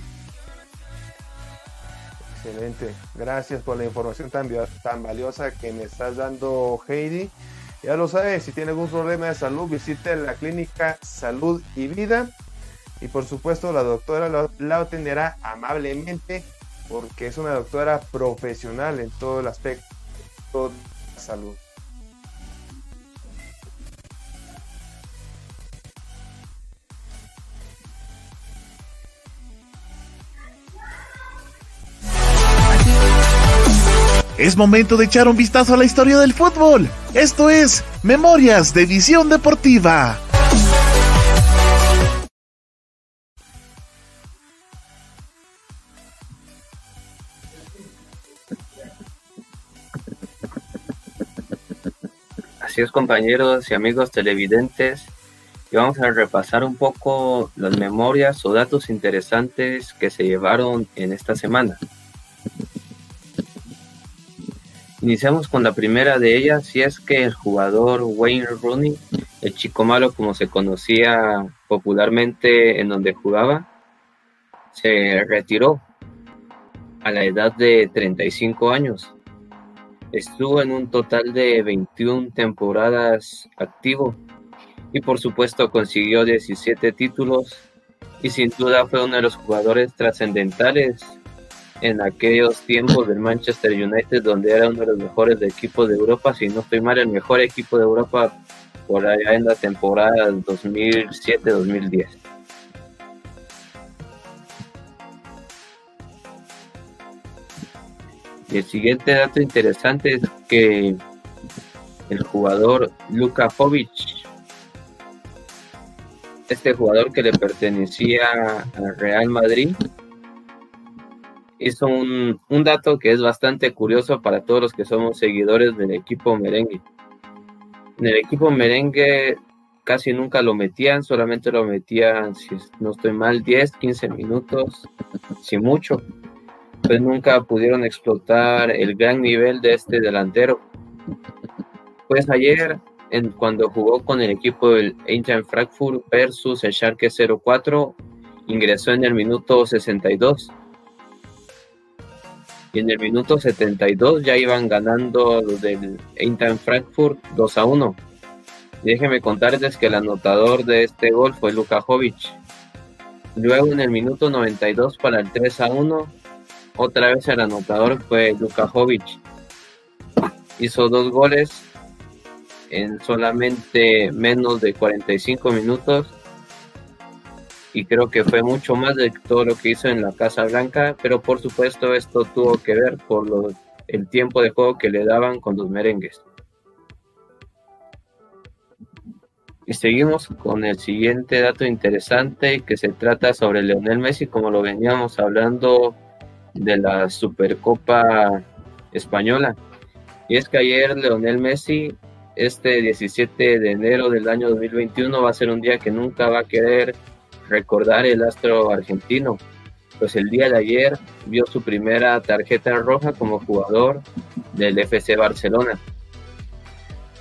Excelente. Gracias por la información tan, valiosa que me estás dando, Heidi. Ya lo sabes, si tiene algún problema de salud, visite la clínica Salud y Vida. Y por supuesto, la doctora la atenderá amablemente porque es una doctora profesional en todo el aspecto de la salud. Es momento de echar un vistazo a la historia del fútbol. Esto es Memorias de Visión Deportiva. Así es compañeros y amigos televidentes, y vamos a repasar un poco las memorias o datos interesantes que se llevaron en esta semana. Iniciamos con la primera de ellas, y es que el jugador Wayne Rooney, el chico malo como se conocía popularmente en donde jugaba, se retiró a la edad de 35 años. Estuvo en un total de 21 temporadas activo y por supuesto consiguió 17 títulos y sin duda fue uno de los jugadores trascendentales en aquellos tiempos del Manchester United, donde era uno de los mejores equipos de Europa, si no estoy mal, el mejor equipo de Europa por allá en la temporada 2007-2010. El siguiente dato interesante es que el jugador Luka Jovic, este jugador que le pertenecía al Real Madrid, hizo un, un, dato que es bastante curioso para todos los que somos seguidores del equipo merengue. En el equipo merengue casi nunca lo metían, solamente lo metían, si no estoy mal, 10, 15 minutos, si mucho. Pues nunca pudieron explotar el gran nivel de este delantero. Pues ayer, en, cuando jugó con el equipo del Eintracht Frankfurt versus el Schalke 04, ingresó en el minuto 62 y en el minuto 72 ya iban ganando los del Eintracht Frankfurt 2 a 1. déjenme contarles que el anotador de este gol fue Luka Jovic. Luego en el minuto 92 para el 3 a 1, otra vez el anotador fue Luka Jovic. Hizo dos goles en solamente menos de 45 minutos y creo que fue mucho más de todo lo que hizo en la Casa Blanca, pero por supuesto esto tuvo que ver por el tiempo de juego que le daban con los merengues. Y seguimos con el siguiente dato interesante que se trata sobre Leonel Messi, como lo veníamos hablando de la Supercopa Española. Y es que ayer Leonel Messi, este 17 de enero del año 2021, va a ser un día que nunca va a querer recordar el astro argentino, pues el día de ayer vio su primera tarjeta roja como jugador del FC Barcelona.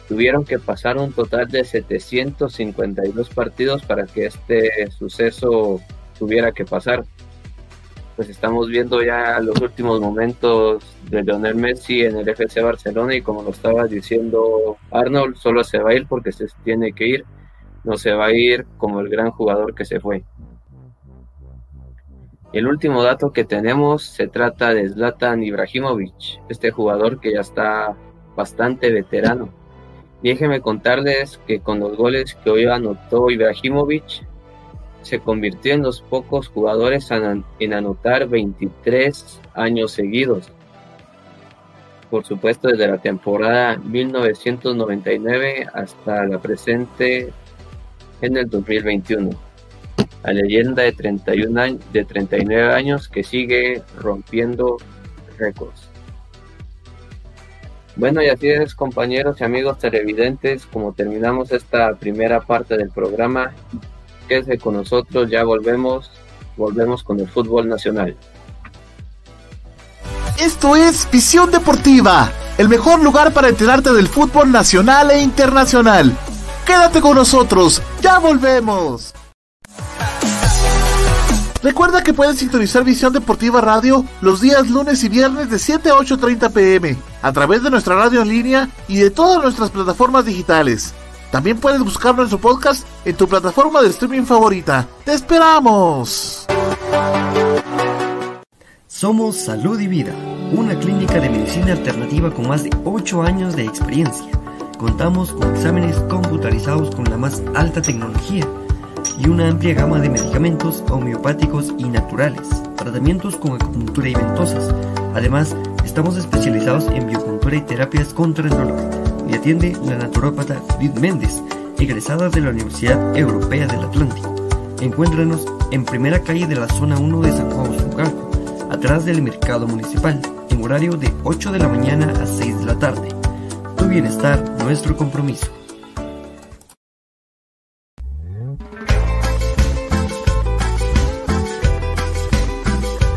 Tuvieron que pasar un total de 752 partidos para que este suceso tuviera que pasar. Pues estamos viendo ya los últimos momentos de Lionel Messi en el FC Barcelona y como lo estaba diciendo Arnold, solo se va a ir porque se tiene que ir no se va a ir como el gran jugador que se fue. El último dato que tenemos se trata de Zlatan Ibrahimovic, este jugador que ya está bastante veterano. Déjenme contarles que con los goles que hoy anotó Ibrahimovic, se convirtió en los pocos jugadores en anotar 23 años seguidos. Por supuesto, desde la temporada 1999 hasta la presente en el 2021. La leyenda de 31 años, de 39 años que sigue rompiendo récords. Bueno, y así es, compañeros y amigos televidentes, como terminamos esta primera parte del programa, quédese con nosotros, ya volvemos, volvemos con el fútbol nacional. Esto es Visión Deportiva, el mejor lugar para enterarte del fútbol nacional e internacional. Quédate con nosotros, ya volvemos. Recuerda que puedes sintonizar Visión Deportiva Radio los días lunes y viernes de 7 a 8.30 pm a través de nuestra radio en línea y de todas nuestras plataformas digitales. También puedes buscar nuestro podcast en tu plataforma de streaming favorita. ¡Te esperamos! Somos Salud y Vida, una clínica de medicina alternativa con más de 8 años de experiencia. Contamos con exámenes computarizados con la más alta tecnología y una amplia gama de medicamentos homeopáticos y naturales, tratamientos con acupuntura y ventosas. Además, estamos especializados en biocultura y terapias contra el dolor. Y atiende la naturópata Judith Méndez, egresada de la Universidad Europea del Atlántico. Encuéntranos en primera calle de la zona 1 de San Juan Zucalco, atrás del mercado municipal, en horario de 8 de la mañana a 6 de la tarde. Tu bienestar, nuestro compromiso.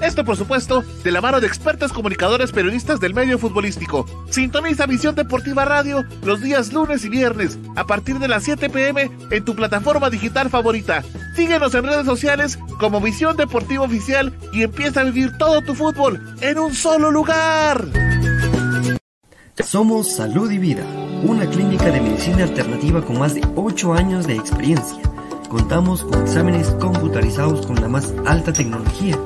Esto, por supuesto, de la mano de expertos comunicadores periodistas del medio futbolístico. Sintoniza Visión Deportiva Radio los días lunes y viernes a partir de las 7 pm en tu plataforma digital favorita. Síguenos en redes sociales como Visión Deportiva Oficial y empieza a vivir todo tu fútbol en un solo lugar. Somos Salud y Vida, una clínica de medicina alternativa con más de 8 años de experiencia. Contamos con exámenes computarizados con la más alta tecnología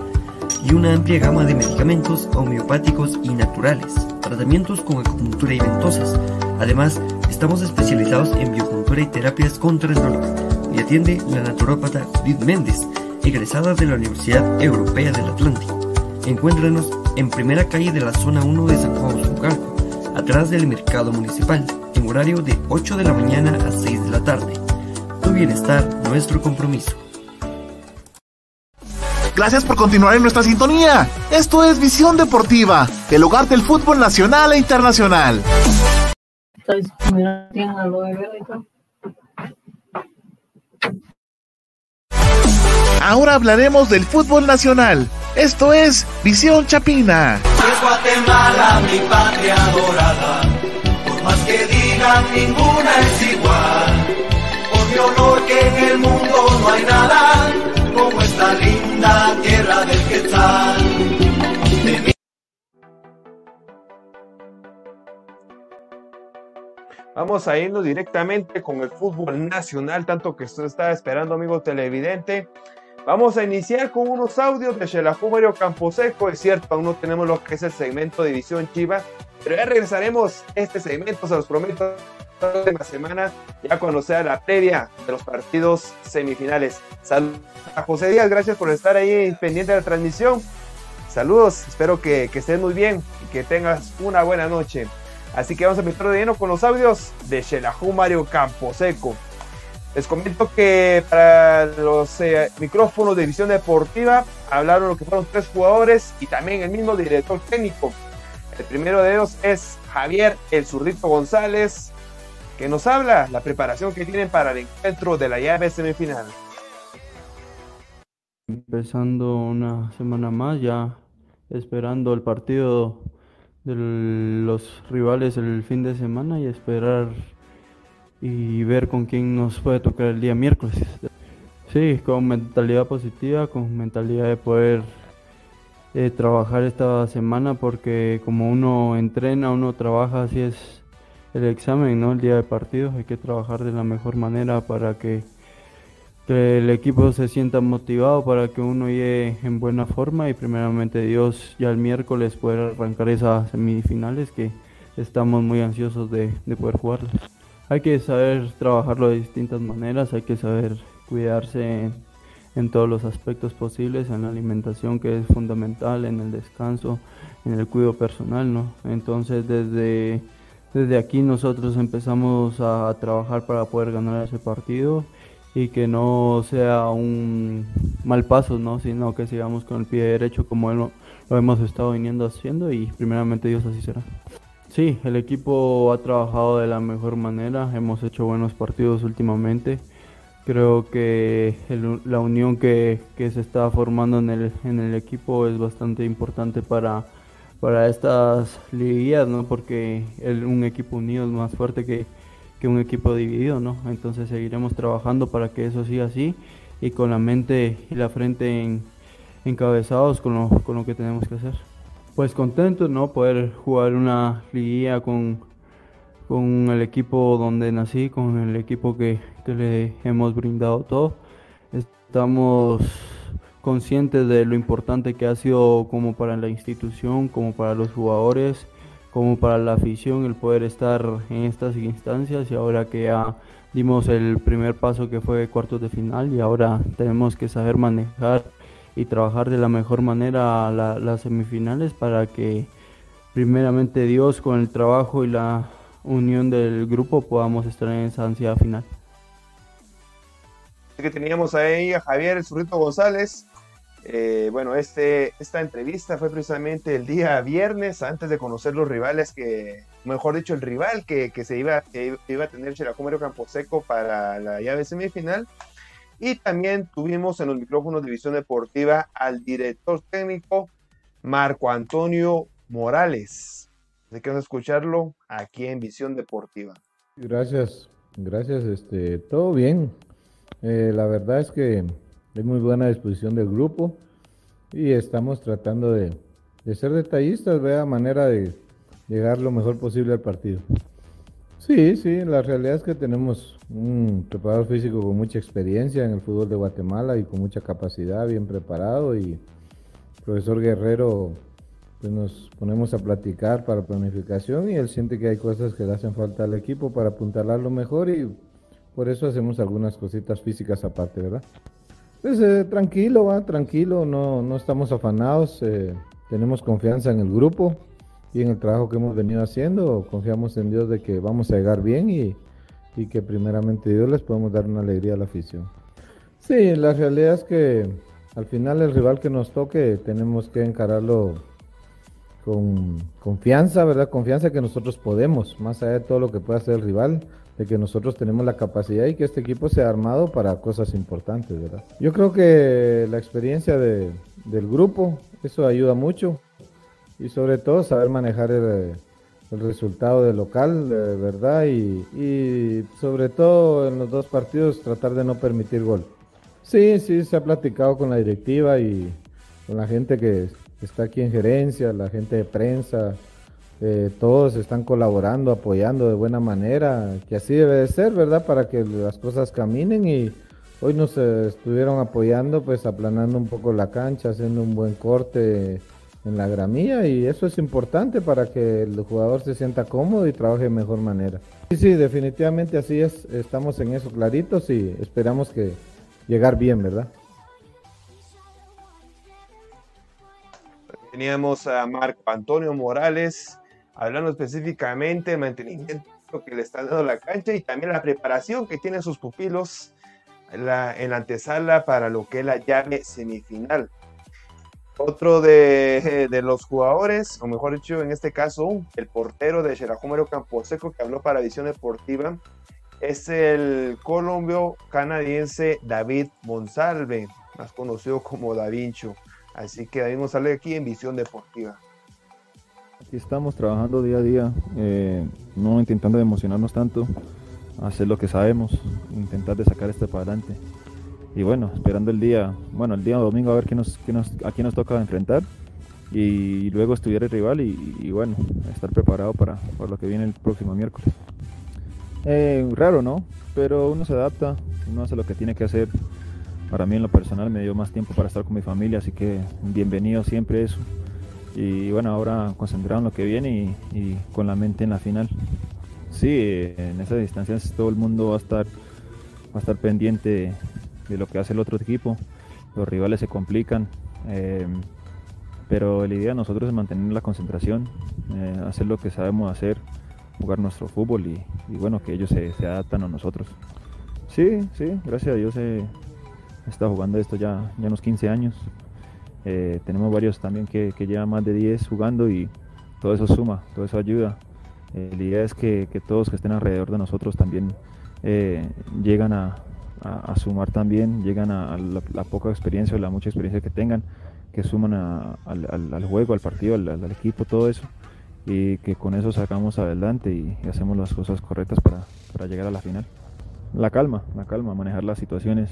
y una amplia gama de medicamentos homeopáticos y naturales, tratamientos con acupuntura y ventosas. Además, estamos especializados en biocultura y terapias contra el dolor y atiende la naturópata Judith Méndez, egresada de la Universidad Europea del Atlántico. Encuéntranos en primera calle de la zona 1 de San Juan Zucalco, atrás del mercado municipal, en horario de 8 de la mañana a 6 de la tarde. Tu bienestar, nuestro compromiso. Gracias por continuar en nuestra sintonía. Esto es Visión Deportiva, el hogar del fútbol nacional e internacional. Ahora hablaremos del fútbol nacional. Esto es Visión Chapina. Es Guatemala, mi patria dorada. Por más que digan, ninguna es igual. Por mi honor que en el mundo no hay nada linda tierra del. Vamos a irnos directamente con el fútbol nacional, tanto que usted está esperando, amigo televidente. Vamos a iniciar con unos audios de Xelajú Mario Camposeco. Es cierto, aún no tenemos lo que es el segmento División Chiva, pero ya regresaremos este segmento, se los prometo, próxima semana, ya cuando sea la previa de los partidos semifinales. Saludos a José Díaz, gracias por estar ahí pendiente de la transmisión. Saludos, espero que, que estés muy bien y que tengas una buena noche. Así que vamos a empezar de lleno con los audios de Xelajú Mario Camposeco. Les comento que para los eh, micrófonos de visión deportiva hablaron lo que fueron tres jugadores y también el mismo director técnico. El primero de ellos es Javier El Zurdito González, que nos habla la preparación que tienen para el encuentro de la llave semifinal. Empezando una semana más, ya esperando el partido de los rivales el fin de semana y esperar y ver con quién nos puede tocar el día miércoles. Sí, con mentalidad positiva, con mentalidad de poder eh, trabajar esta semana porque como uno entrena, uno trabaja, así es el examen, ¿no? El día de partido, hay que trabajar de la mejor manera para que, el equipo se sienta motivado, para que uno llegue en buena forma y primeramente Dios ya el miércoles poder arrancar esas semifinales que estamos muy ansiosos de, de poder jugarlas hay que saber trabajarlo de distintas maneras, hay que saber cuidarse en, todos los aspectos posibles, en la alimentación que es fundamental, en el descanso, en el cuidado personal, ¿no? Entonces desde, desde aquí nosotros empezamos a, trabajar para poder ganar ese partido y que no sea un mal paso, ¿no? Sino que sigamos con el pie derecho como lo hemos estado viniendo haciendo y primeramente Dios así será. Sí, el equipo ha trabajado de la mejor manera, hemos hecho buenos partidos últimamente. Creo que la unión que, se está formando en el, en el equipo es bastante importante para, para estas liguillas, ¿no? porque un equipo unido es más fuerte que, un equipo dividido. ¿no? Entonces seguiremos trabajando para que eso siga así y con la mente y la frente encabezados con lo, con lo que tenemos que hacer. Pues contento, ¿no? Poder jugar una liguilla con, con el equipo donde nací, con el equipo que, le hemos brindado todo. Estamos conscientes de lo importante que ha sido como para la institución, como para los jugadores, como para la afición el poder estar en estas instancias y ahora que ya dimos el primer paso que fue cuartos de final y ahora tenemos que saber manejar y trabajar de la mejor manera las semifinales para que primeramente Dios con el trabajo y la unión del grupo podamos estar en esa ansiedad final. Que teníamos ahí a Javier Zurrito González. Eh, bueno, este, esta entrevista fue precisamente el día viernes, antes de conocer los rivales que, mejor dicho, el rival que, se iba, que iba a tener Campo Camposeco para la llave semifinal. Y también tuvimos en los micrófonos de Visión Deportiva al director técnico Marco Antonio Morales. Así que vamos a escucharlo aquí en Visión Deportiva. Gracias, gracias, este, todo bien. Eh, la verdad es que hay muy buena disposición del grupo y estamos tratando de, ser detallistas, vea manera de llegar lo mejor posible al partido. Sí, sí, la realidad es que tenemos un preparador físico con mucha experiencia en el fútbol de Guatemala y con mucha capacidad, bien preparado y profesor Guerrero pues nos ponemos a platicar para planificación y él siente que hay cosas que le hacen falta al equipo para apuntalarlo mejor y por eso hacemos algunas cositas físicas aparte, ¿verdad? Pues eh, tranquilo, va, tranquilo, no, no estamos afanados, eh, tenemos confianza en el grupo, y en el trabajo que hemos venido haciendo. Confiamos en Dios de que vamos a llegar bien y, y que primeramente Dios les podemos dar una alegría a la afición. Sí, la realidad es que al final el rival que nos toque tenemos que encararlo con confianza, ¿verdad? Confianza que nosotros podemos, más allá de todo lo que pueda hacer el rival, de que nosotros tenemos la capacidad y que este equipo sea armado para cosas importantes, ¿verdad? Yo creo que la experiencia de, del grupo, eso ayuda mucho y sobre todo saber manejar el, resultado del local, ¿verdad? Y, y sobre todo en los dos partidos tratar de no permitir gol. Sí, sí, se ha platicado con la directiva y con la gente que está aquí en gerencia, la gente de prensa, eh, todos están colaborando, apoyando de buena manera, que así debe de ser, ¿verdad? Para que las cosas caminen y hoy nos eh, estuvieron apoyando, pues aplanando un poco la cancha, haciendo un buen corte en la gramilla y eso es importante para que el jugador se sienta cómodo y trabaje de mejor manera. Sí, sí, definitivamente así es, estamos en eso claritos y esperamos que llegar bien, ¿verdad? Teníamos a Marco Antonio Morales hablando específicamente del mantenimiento que le está dando la cancha y también la preparación que tienen sus pupilos en la, en antesala para lo que es la llave semifinal. Otro de, de, los jugadores, o mejor dicho, en este caso, el portero de Xerajúmero Camposeco que habló para Visión Deportiva, es el colombio canadiense David Monsalve, más conocido como Da Vinci. Así que David Monsalve aquí en Visión Deportiva. Estamos trabajando día a día, eh, no intentando emocionarnos tanto, hacer lo que sabemos, intentar de sacar esto para adelante. Y bueno, esperando el día, bueno, el día domingo a ver qué nos, qué nos, a quién nos toca enfrentar y luego estudiar el rival y, bueno, estar preparado para, para, lo que viene el próximo miércoles. Eh, raro, ¿no? Pero uno se adapta, uno hace lo que tiene que hacer. Para mí en lo personal me dio más tiempo para estar con mi familia, así que bienvenido siempre eso y bueno, ahora concentrado en lo que viene y, con la mente en la final. Sí, en esas distancias todo el mundo va a estar, va a estar pendiente de, lo que hace el otro equipo, los rivales se complican, eh, pero la idea de nosotros es mantener la concentración, eh, hacer lo que sabemos hacer, jugar nuestro fútbol y, bueno, que ellos se, adaptan a nosotros. Sí, sí, gracias a Dios he, estado jugando esto ya, ya unos 15 años, eh, tenemos varios también que, que, llevan más de 10 jugando y todo eso suma, todo eso ayuda. Eh, la idea es que, que, todos que estén alrededor de nosotros también eh, llegan a, a, sumar también, llegan a, la, poca experiencia o la mucha experiencia que tengan, que suman al, al, juego, al partido, al, equipo, todo eso. Y que con eso sacamos adelante y, hacemos las cosas correctas para, para, llegar a la final. La calma, la calma, manejar las situaciones,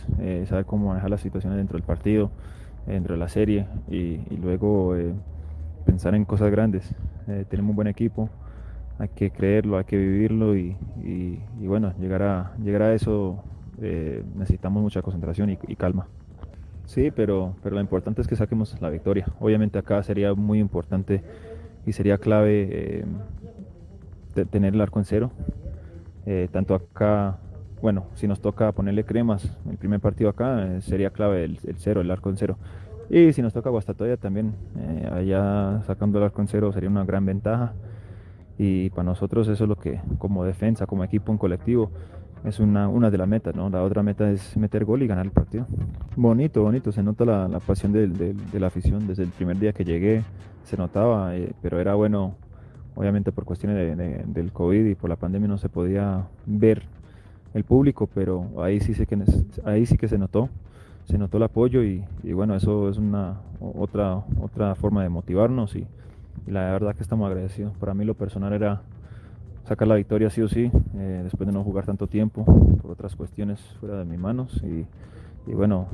saber cómo manejar las situaciones dentro del partido, dentro de la serie y, luego eh, pensar en cosas grandes. Eh, tenemos un buen equipo, hay que creerlo, hay que vivirlo y, bueno, llegar a, llegar a eso eh, necesitamos mucha concentración y, calma. Sí, pero, pero lo importante es que saquemos la victoria. Obviamente acá sería muy importante y sería clave tener el arco en cero. tanto acá bueno, si nos toca ponerle cremas el primer partido acá, eh, sería clave el, cero, el arco en cero. Y si nos toca Guastatoya también, eh, allá sacando el arco en cero sería una gran ventaja. Y para nosotros eso es lo que, como defensa, como equipo en colectivo, es una, una de las metas, ¿no? La otra meta es meter gol y ganar el partido. Bonito, bonito, se nota la, pasión de, la afición desde el primer día que llegué, se notaba, eh, pero era bueno, obviamente por cuestiones del COVID y por la pandemia no se podía ver el público, pero ahí sí, sé que, ahí sí que se notó, se notó el apoyo y, bueno, eso es una otra, otra forma de motivarnos y, la verdad que estamos agradecidos. Para mí lo personal era sacar la victoria sí o sí, eh, después de no jugar tanto tiempo por otras cuestiones fuera de mis manos y, bueno,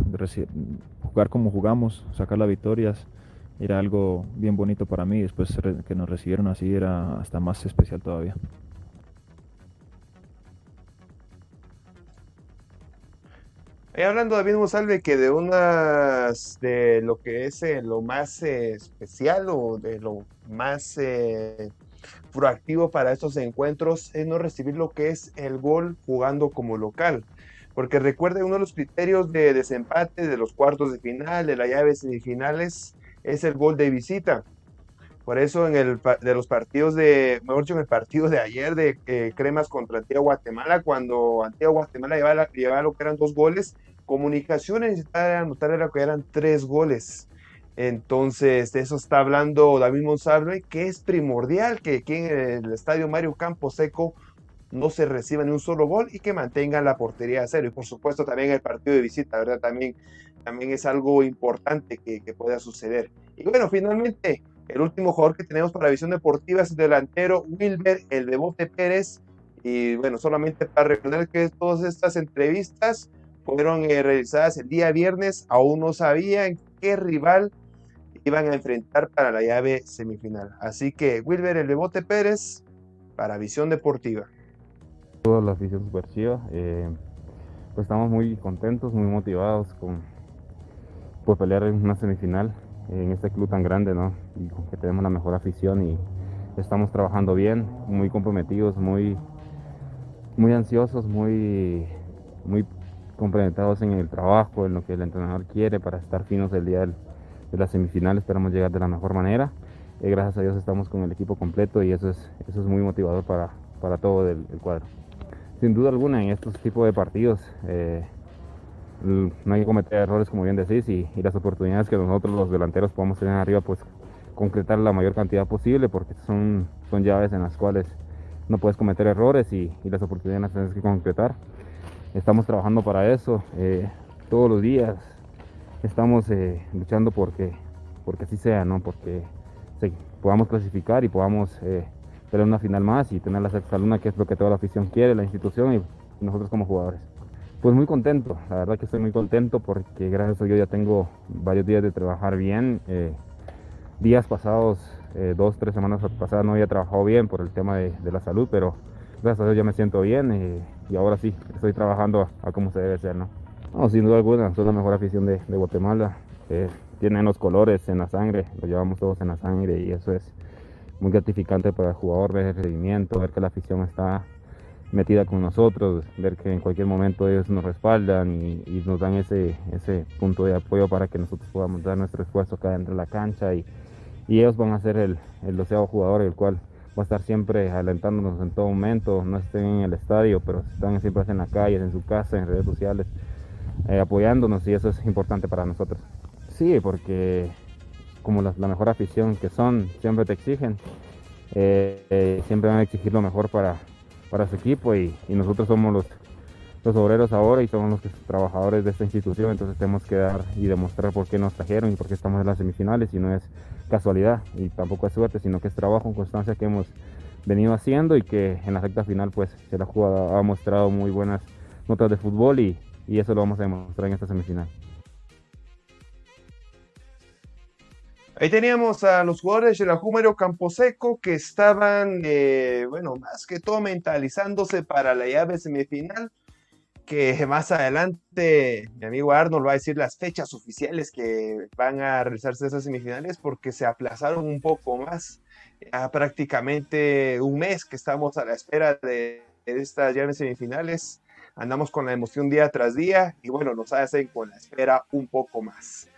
jugar como jugamos, sacar las victorias era algo bien bonito para mí, después que nos recibieron así era hasta más especial todavía. Y hablando David Monsalve que de unas de lo que es eh, lo más eh, especial o de lo más eh, proactivo para estos encuentros es no recibir lo que es el gol jugando como local. Porque recuerde, uno de los criterios de desempate de los cuartos de final, de la llave semifinales, es el gol de visita. Por eso en el de los partidos de, mejor dicho, en el partido de ayer de Cremas contra Antigua Guatemala, cuando Antigua Guatemala llevaba, llevaba, lo que eran dos goles, Comunicaciones necesitaba anotar era que eran tres goles. Entonces, de eso está hablando David Monsalve, que es primordial que aquí en el estadio Mario Campo Seco no se reciba ni un solo gol y que mantengan la portería a cero. Y por supuesto también el partido de visita, ¿verdad? También, también es algo importante que, que pueda suceder. Y bueno, finalmente, el último jugador que tenemos para Visión Deportiva es el delantero Wilber, el Bebote Pérez. Y bueno, solamente para recordar que todas estas entrevistas fueron eh, realizadas el día viernes, aún no sabían qué rival iban a enfrentar para la llave semifinal. Así que Wilber el Bebote Pérez para Visión Deportiva. Toda la afición superchiva, eh, pues estamos muy contentos, muy motivados con por pelear en una semifinal en este club tan grande, ¿no? Y que tenemos la mejor afición y estamos trabajando bien, muy comprometidos, muy, muy ansiosos, muy, muy complementados en el trabajo, en lo que el entrenador quiere para estar finos el día del, de la semifinal. Esperamos llegar de la mejor manera. Eh, gracias a Dios estamos con el equipo completo y eso es, eso es muy motivador para, para todo el, el cuadro. Sin duda alguna en estos tipos de partidos eh, no hay que cometer errores como bien decís y, las oportunidades que nosotros los delanteros podamos tener arriba pues concretar la mayor cantidad posible porque son, son llaves en las cuales no puedes cometer errores y, las oportunidades las tienes que concretar. Estamos trabajando para eso eh, todos los días, estamos eh, luchando porque, porque así sea, ¿no? porque se, podamos clasificar y podamos eh, tener una final más y tener la sexta luna, que es lo que toda la afición quiere, la institución y nosotros como jugadores. Pues muy contento, la verdad que estoy muy contento porque gracias a Dios ya tengo varios días de trabajar bien. Eh, días pasados, eh, dos, tres semanas pasadas no había trabajado bien por el tema de, de la salud, pero gracias a Dios ya me siento bien eh, y ahora sí, estoy trabajando a, a como se debe ser, ¿no? No, sin duda alguna, soy la mejor afición de, de Guatemala. Eh, tienen los colores en la sangre, lo llevamos todos en la sangre y eso es muy gratificante para el jugador ver el rendimiento, ver que la afición está metida con nosotros, ver que en cualquier momento ellos nos respaldan y, y, nos dan ese, ese punto de apoyo para que nosotros podamos dar nuestro esfuerzo acá dentro de la cancha y, y ellos van a ser el, el doceavo jugador, el cual va a estar siempre alentándonos en todo momento, no estén en el estadio, pero están siempre en la calle, en su casa, en redes sociales, eh, apoyándonos y eso es importante para nosotros. Sí, porque como la, la mejor afición que son, siempre te exigen, eh, eh, siempre van a exigir lo mejor para, para su equipo y, nosotros somos los, los obreros ahora y somos los trabajadores de esta institución, entonces tenemos que dar y demostrar por qué nos trajeron y por qué estamos en las semifinales y no es casualidad y tampoco es suerte, sino que es trabajo en constancia que hemos venido haciendo y que en la recta final pues se la jugada ha mostrado muy buenas notas de fútbol y, y eso lo vamos a demostrar en esta semifinal. Ahí teníamos a los jugadores de la Júmero Camposeco que estaban, eh, bueno, más que todo mentalizándose para la llave semifinal, que más adelante mi amigo Arnold va a decir las fechas oficiales que van a realizarse esas semifinales porque se aplazaron un poco más, ya prácticamente un mes que estamos a la espera de, de estas llaves semifinales, andamos con la emoción día tras día y bueno, nos hacen con la espera un poco más.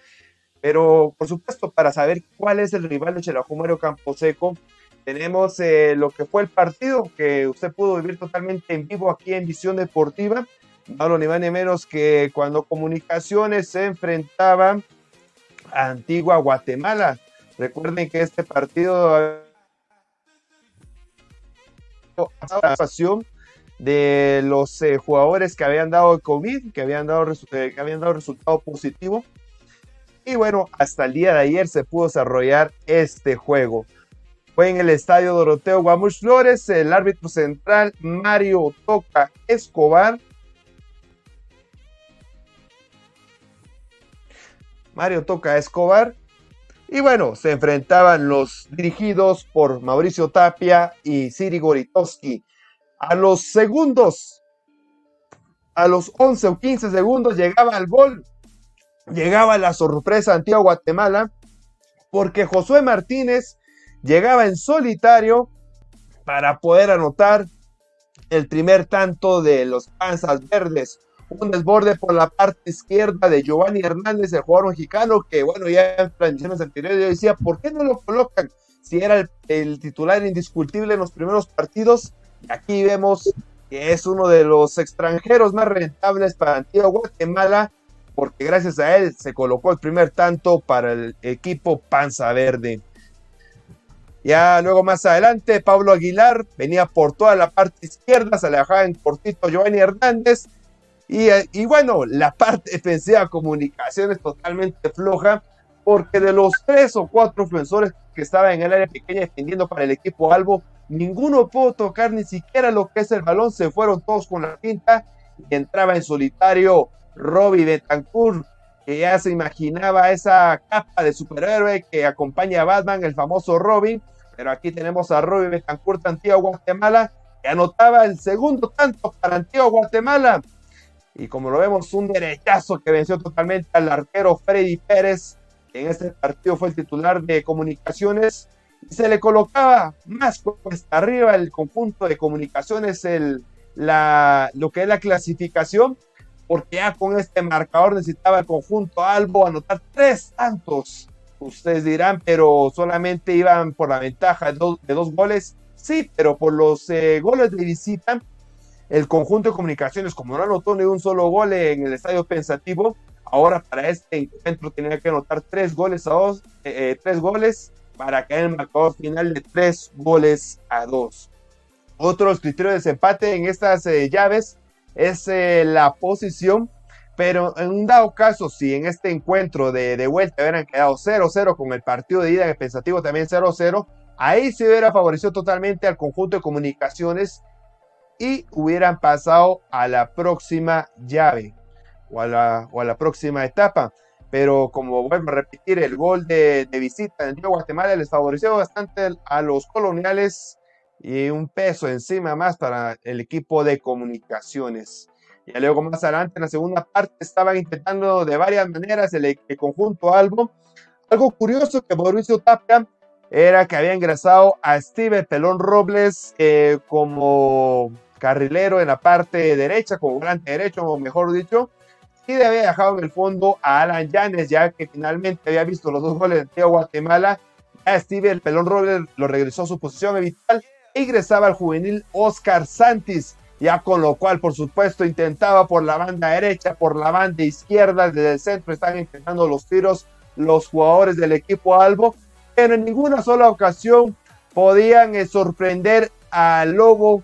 Pero, por supuesto, para saber cuál es el rival de Chelajumero Camposeco, tenemos eh, lo que fue el partido que usted pudo vivir totalmente en vivo aquí en Visión Deportiva. No ni más ni menos que cuando Comunicaciones se enfrentaba a Antigua Guatemala. Recuerden que este partido de los eh, jugadores que habían dado COVID, que habían dado, eh, que habían dado resultado positivo y bueno, hasta el día de ayer se pudo desarrollar este juego. Fue en el estadio Doroteo Guamuch Flores, el árbitro central Mario Toca Escobar. Mario Toca Escobar. Y bueno, se enfrentaban los dirigidos por Mauricio Tapia y Siri Goritowski. A los segundos, a los 11 o 15 segundos llegaba el gol llegaba la sorpresa Antigua Guatemala porque Josué Martínez llegaba en solitario para poder anotar el primer tanto de los Panzas Verdes. Un desborde por la parte izquierda de Giovanni Hernández, el jugador mexicano, que bueno, ya en transmisiones anteriores yo decía, ¿por qué no lo colocan? Si era el, el titular indiscutible en los primeros partidos. Y aquí vemos que es uno de los extranjeros más rentables para Antigua Guatemala porque gracias a él se colocó el primer tanto para el equipo Panza Verde. Ya luego más adelante, Pablo Aguilar venía por toda la parte izquierda, se le dejaba en cortito Giovanni Hernández. Y, y bueno, la parte defensiva de comunicaciones totalmente floja, porque de los tres o cuatro ofensores que estaban en el área pequeña defendiendo para el equipo Albo, ninguno pudo tocar ni siquiera lo que es el balón, se fueron todos con la pinta y entraba en solitario Robbie Betancourt, que ya se imaginaba esa capa de superhéroe que acompaña a Batman, el famoso Robin, pero aquí tenemos a Robbie Betancourt, Antigua Guatemala, que anotaba el segundo tanto para Antigua Guatemala. Y como lo vemos, un derechazo que venció totalmente al arquero Freddy Pérez, que en este partido fue el titular de comunicaciones, y se le colocaba más cuesta arriba el conjunto de comunicaciones, el, la, lo que es la clasificación, porque ya con este marcador necesitaba el conjunto Albo anotar tres tantos. Ustedes dirán, pero solamente iban por la ventaja de dos, goles. Sí, pero por los eh, goles de visita, el conjunto de comunicaciones, como no anotó ni un solo gol en el estadio pensativo, ahora para este encuentro tenía que anotar tres goles a dos, eh, eh, tres goles para caer en el marcador final de tres goles a dos. Otros criterios de desempate en estas llaves es la posición, pero en un dado caso, si en este encuentro de, de vuelta hubieran quedado 0-0 con el partido de ida en el pensativo también 0-0, ahí se hubiera favorecido totalmente al conjunto de comunicaciones y hubieran pasado a la próxima llave o a la, o a la próxima etapa. Pero como vuelvo a repetir, el gol de, de visita en Guatemala les favoreció bastante a los coloniales y un peso encima más para el equipo de comunicaciones. Y luego más adelante en la segunda parte estaban intentando de varias maneras el, conjunto Albo. Algo curioso que Mauricio Tapia era que había ingresado a Steve Pelón Robles eh, como carrilero en la parte derecha, como volante derecho, o mejor dicho, y había dejado en el fondo a Alan Yanes, ya que finalmente había visto los dos goles de Guatemala. A Steve el Pelón Robles lo regresó a su posición habitual ingresaba al juvenil Oscar Santis, ya con lo cual, por supuesto, intentaba por la banda derecha, por la banda izquierda, desde el centro están intentando los tiros los jugadores del equipo Albo, pero en ninguna sola ocasión podían eh, sorprender al Lobo,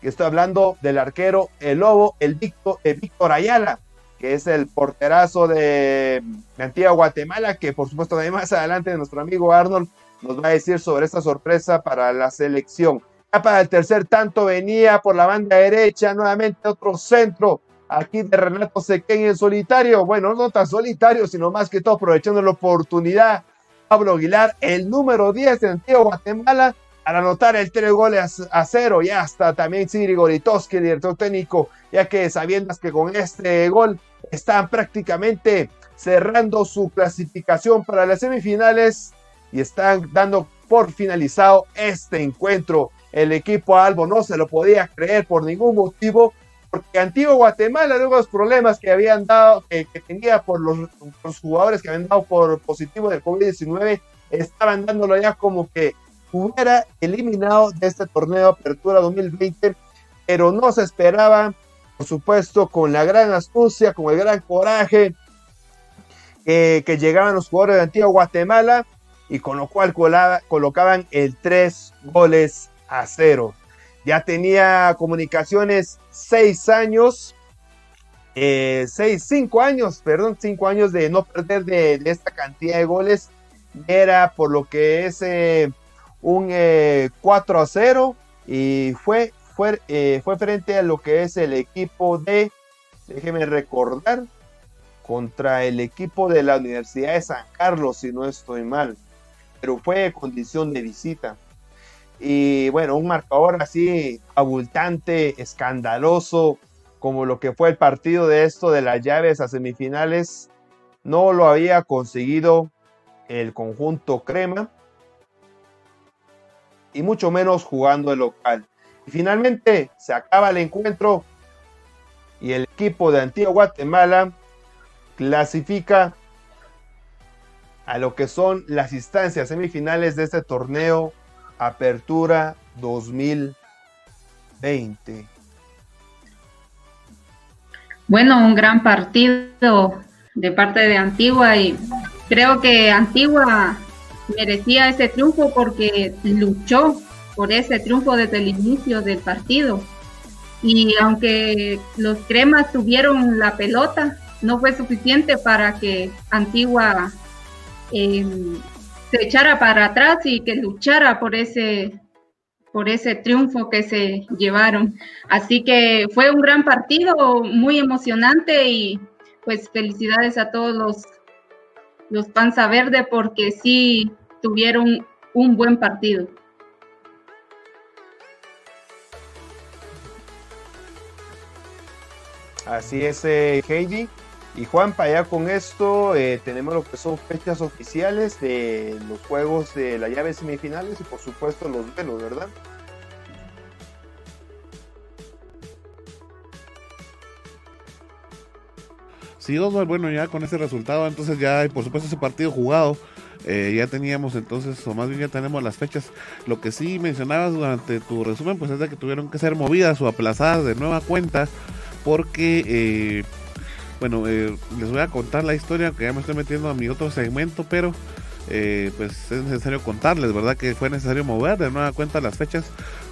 que estoy hablando del arquero, el Lobo, el Víctor, el Víctor Ayala, que es el porterazo de, de Antigua Guatemala, que por supuesto más adelante nuestro amigo Arnold nos va a decir sobre esta sorpresa para la selección. Ya para el tercer tanto venía por la banda derecha, nuevamente otro centro aquí de Renato Sequén en solitario. Bueno, no tan solitario, sino más que todo aprovechando la oportunidad. Pablo Aguilar, el número 10 de Antiguo Guatemala, al anotar el tres goles a, cero. Y hasta también Siri Goritoski, el director técnico, ya que sabiendo que con este gol están prácticamente cerrando su clasificación para las semifinales y están dando por finalizado este encuentro. El equipo Albo no se lo podía creer por ningún motivo, porque Antiguo Guatemala, luego los problemas que habían dado, que, tenía por los, jugadores que habían dado por positivo del COVID-19, estaban dándolo ya como que hubiera eliminado de este torneo Apertura 2020, pero no se esperaba, por supuesto, con la gran astucia, con el gran coraje que llegaban los jugadores de Antiguo Guatemala y con lo cual colocaban el 3 goles a 0. Ya tenía comunicaciones 6 años, 6, eh, 5 años, perdón, 5 años de no perder de, esta cantidad de goles. Era por lo que es eh, un 4 eh, a 0 y fue, fue, fue frente a lo que es el equipo de, déjeme recordar, contra el equipo de la Universidad de San Carlos, si no estoy mal pero fue condición de visita. Y bueno, un marcador así abultante, escandaloso, como lo que fue el partido de esto de las llaves a semifinales, no lo había conseguido el conjunto crema y mucho menos jugando el local. Y finalmente se acaba el encuentro y el equipo de Antigua Guatemala clasifica a lo que son las instancias semifinales de este torneo Apertura 2020. Bueno, un gran partido de parte de Antigua y creo que Antigua merecía ese triunfo porque luchó por ese triunfo desde el inicio del partido. Y aunque los cremas tuvieron la pelota, no fue suficiente para que Antigua em, se echara para atrás y que luchara por ese por ese triunfo que se llevaron. Así que fue un gran partido, muy emocionante y pues felicidades a todos los, los Panza Verde porque sí tuvieron un buen partido. Así es, eh, Heidi. Y Juan, para allá con esto eh, tenemos lo que son fechas oficiales de los juegos de la llave semifinales y por supuesto los velos, ¿verdad? Sí, Osvaldo, bueno, ya con ese resultado, entonces ya, por supuesto, ese partido jugado, eh, ya teníamos entonces, o más bien ya tenemos las fechas. Lo que sí mencionabas durante tu resumen, pues es de que tuvieron que ser movidas o aplazadas de nueva cuenta, porque, eh, bueno, eh, les voy a contar la historia, que ya me estoy metiendo a mi otro segmento, pero pues es necesario contarles, ¿verdad? Que fue necesario mover de nueva cuenta las fechas,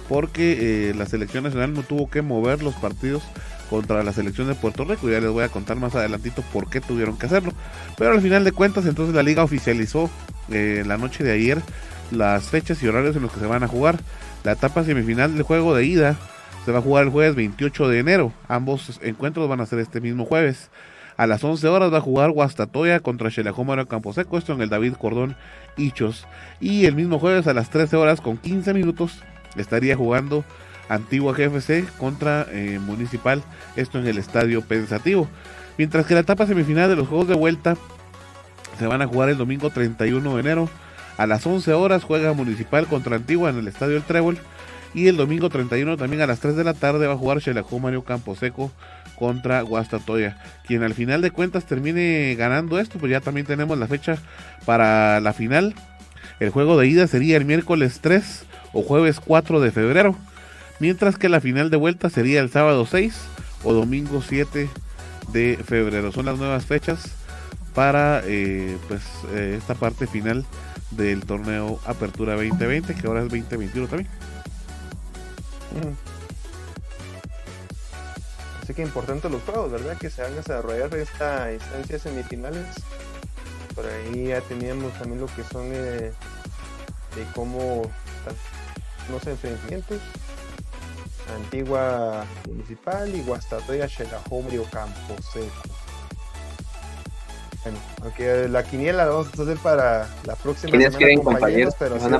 porque la selección nacional no tuvo que mover los partidos contra la selección de Puerto Rico. Ya les voy a contar más adelantito por qué tuvieron que hacerlo. Pero al final de cuentas, entonces la liga oficializó eh, la noche de ayer las fechas y horarios en los que se van a jugar. La etapa semifinal del juego de ida se va a jugar el jueves 28 de enero. Ambos encuentros van a ser este mismo jueves. A las 11 horas va a jugar Guastatoya contra Xelajómaro Camposeco, esto en el David Cordón Hichos. Y el mismo jueves a las 13 horas con 15 minutos estaría jugando Antigua GFC contra eh, Municipal, esto en el Estadio Pensativo. Mientras que la etapa semifinal de los Juegos de Vuelta se van a jugar el domingo 31 de enero. A las 11 horas juega Municipal contra Antigua en el Estadio El Trébol. Y el domingo 31 también a las 3 de la tarde va a jugar Xelajú Mario Camposeco contra Guastatoya. Quien al final de cuentas termine ganando esto, pues ya también tenemos la fecha para la final. El juego de ida sería el miércoles 3 o jueves 4 de febrero mientras que la final de vuelta sería el sábado 6 o domingo 7 de febrero. Son las nuevas fechas para eh, pues eh, esta parte final del torneo Apertura 2020, que ahora es 2021 también. Así que importante los juegos, ¿verdad? Que se van a desarrollar esta instancia semifinales. Por ahí ya teníamos también lo que son eh, de cómo los enfrentamientos Antigua Municipal y Guastatoya Xelajombrio Campo Seco. Bueno, aunque la quiniela la vamos a hacer para la próxima semana, quieren, compañeros, pero así,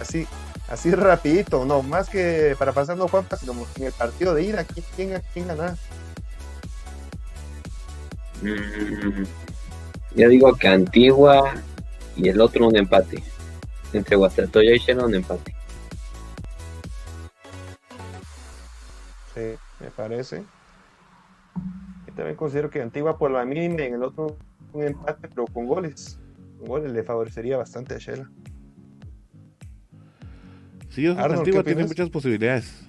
así, así rapidito, no, más que para pasando Juan, sino en el partido de ida, ¿quién, quién gana? Mm, yo digo que Antigua y el otro un empate. Entre Guastatoya y Xela un empate. me parece. Y también considero que Antigua por la mínima en el otro un empate, pero con goles. Con goles le favorecería bastante a Shela. Sí, Antigua tiene muchas posibilidades.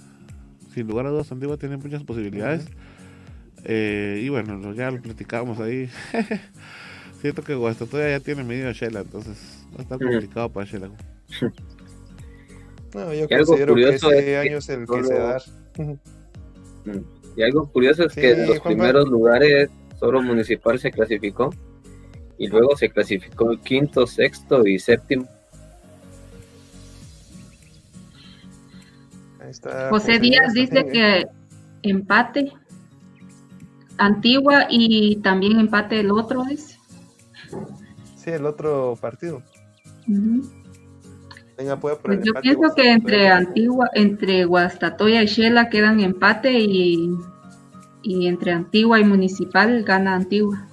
Sin lugar a dudas, Antigua tiene muchas posibilidades. Eh, y bueno, ya lo platicábamos ahí. Siento que todavía ya tiene medio a Shela, entonces va a estar complicado para Shela. No, yo considero que ese año es el que se da. Mm. Y algo curioso es que en los primeros lugares solo Municipal se clasificó y luego se clasificó el quinto, sexto y séptimo. José Díaz dice que empate Antigua y también empate el otro es. Sí, el otro partido. Pues yo pienso que entre Antigua, entre Guastatoya y Shela quedan empate y, y entre Antigua y Municipal gana Antigua.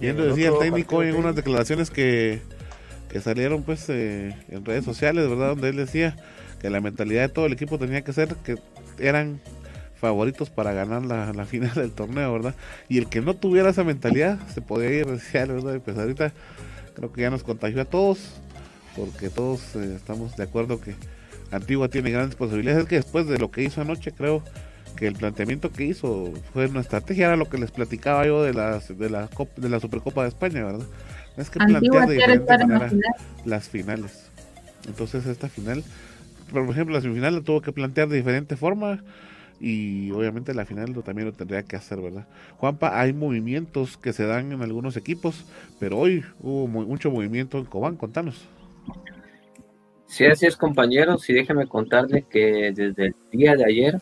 Y él decía el técnico en unas declaraciones que, que salieron pues eh, en redes sociales, ¿verdad? Donde él decía que la mentalidad de todo el equipo tenía que ser que eran favoritos para ganar la, final del torneo, ¿verdad? Y el que no tuviera esa mentalidad se podía ir decía, ¿verdad? pues ahorita creo que ya nos contagió a todos, porque todos eh, estamos de acuerdo que Antigua tiene grandes posibilidades. Es que después de lo que hizo anoche, creo que el planteamiento que hizo fue una estrategia, era lo que les platicaba yo de, las, de, la, de la Supercopa de España, ¿verdad? Es que plantear de diferente manera las finales. Entonces esta final, por ejemplo, la semifinal la tuvo que plantear de diferente forma y obviamente la final lo, también lo tendría que hacer, ¿verdad? Juanpa, hay movimientos que se dan en algunos equipos, pero hoy hubo mucho movimiento en Cobán, contanos. Sí, así es, compañeros, y déjeme contarle que desde el día de ayer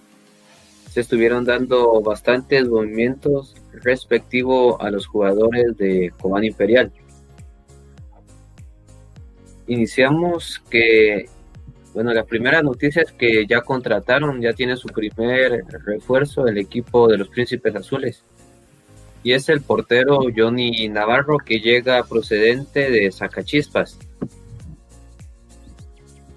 estuvieron dando bastantes movimientos respectivo a los jugadores de Cobán Imperial. Iniciamos que bueno, la primera noticia es que ya contrataron, ya tiene su primer refuerzo el equipo de los Príncipes Azules. Y es el portero Johnny Navarro que llega procedente de Zacachispas.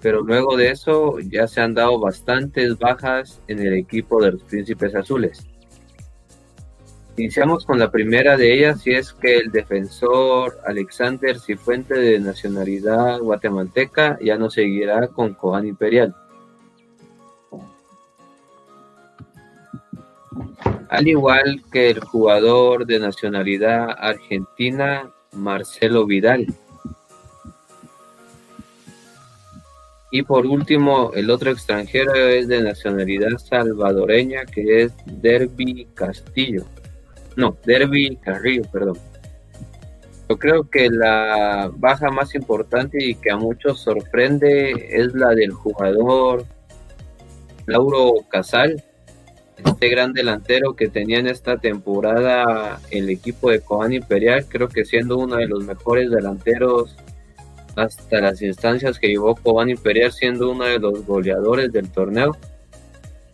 Pero luego de eso ya se han dado bastantes bajas en el equipo de los Príncipes Azules. Iniciamos con la primera de ellas y es que el defensor Alexander Cifuente de nacionalidad guatemalteca ya no seguirá con Cobán Imperial. Al igual que el jugador de nacionalidad argentina Marcelo Vidal. Y por último, el otro extranjero es de nacionalidad salvadoreña que es Derby Castillo no, Derby Carrillo, perdón. Yo creo que la baja más importante y que a muchos sorprende es la del jugador Lauro Casal, este gran delantero que tenía en esta temporada el equipo de Cobán Imperial, creo que siendo uno de los mejores delanteros hasta las instancias que llevó Cobán Imperial, siendo uno de los goleadores del torneo.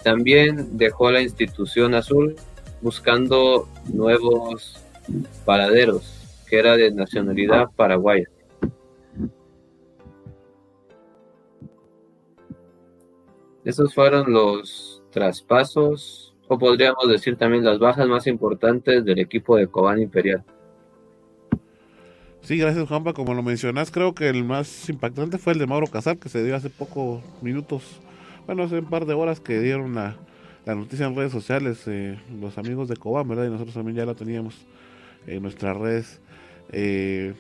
También dejó la institución azul buscando nuevos paraderos, que era de nacionalidad paraguaya. Esos fueron los traspasos, o podríamos decir también las bajas más importantes del equipo de Cobán Imperial. Sí, gracias Juanpa. Como lo mencionas, creo que el más impactante fue el de Mauro Casar, que se dio hace pocos minutos, bueno, hace un par de horas que dieron la, la noticia en redes sociales, eh, los amigos de Cobán, ¿verdad? Y nosotros también ya la teníamos en nuestras redes. Eh,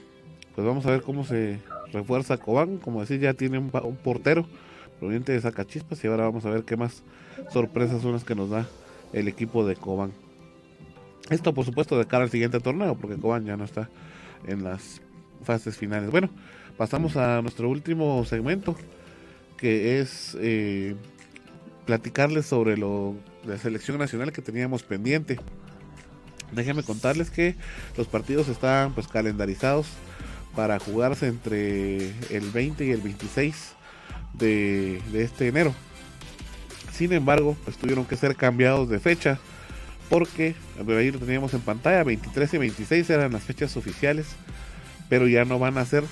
pues vamos a ver cómo se refuerza Cobán. Como decir, ya tiene un, portero proveniente de Zacachispas y ahora vamos a ver qué más sorpresas son las que nos da el equipo de Cobán. Esto, por supuesto, de cara al siguiente torneo, porque Cobán ya no está en las fases finales. Bueno, pasamos a nuestro último segmento, que es eh, platicarles sobre lo, la selección nacional que teníamos pendiente. Déjenme contarles que los partidos están pues calendarizados para jugarse entre el 20 y el 26 de, este enero. Sin embargo, pues tuvieron que ser cambiados de fecha porque ahí lo teníamos en pantalla, 23 y 26 eran las fechas oficiales, pero ya no van a ser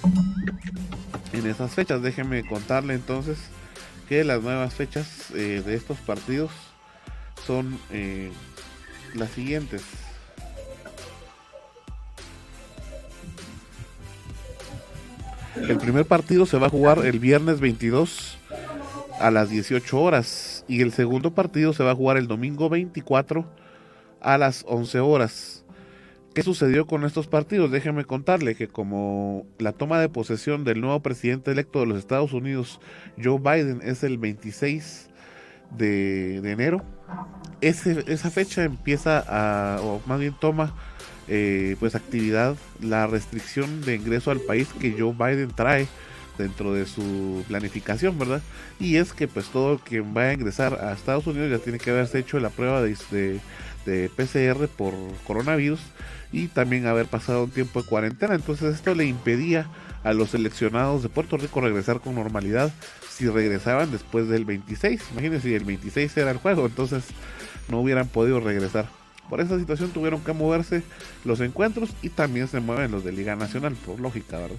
en esas fechas. Déjenme contarle entonces que las nuevas fechas eh, de estos partidos son eh, las siguientes. El primer partido se va a jugar el viernes 22 a las 18 horas y el segundo partido se va a jugar el domingo 24 a las 11 horas. ¿Qué sucedió con estos partidos? Déjenme contarle que como la toma de posesión del nuevo presidente electo de los Estados Unidos, Joe Biden, es el 26 de, enero, esa fecha empieza o más bien toma eh, pues actividad la restricción de ingreso al país que Joe Biden trae dentro de su planificación, ¿verdad? Y es que pues todo que va a ingresar a Estados Unidos ya tiene que haberse hecho la prueba de, de, de PCR por coronavirus y también haber pasado un tiempo de cuarentena. Entonces esto le impedía a los seleccionados de Puerto Rico regresar con normalidad si regresaban después del 26. Imagínense el 26 era el juego, entonces no hubieran podido regresar. Por esa situación tuvieron que moverse los encuentros y también se mueven los de Liga Nacional, por lógica, ¿verdad?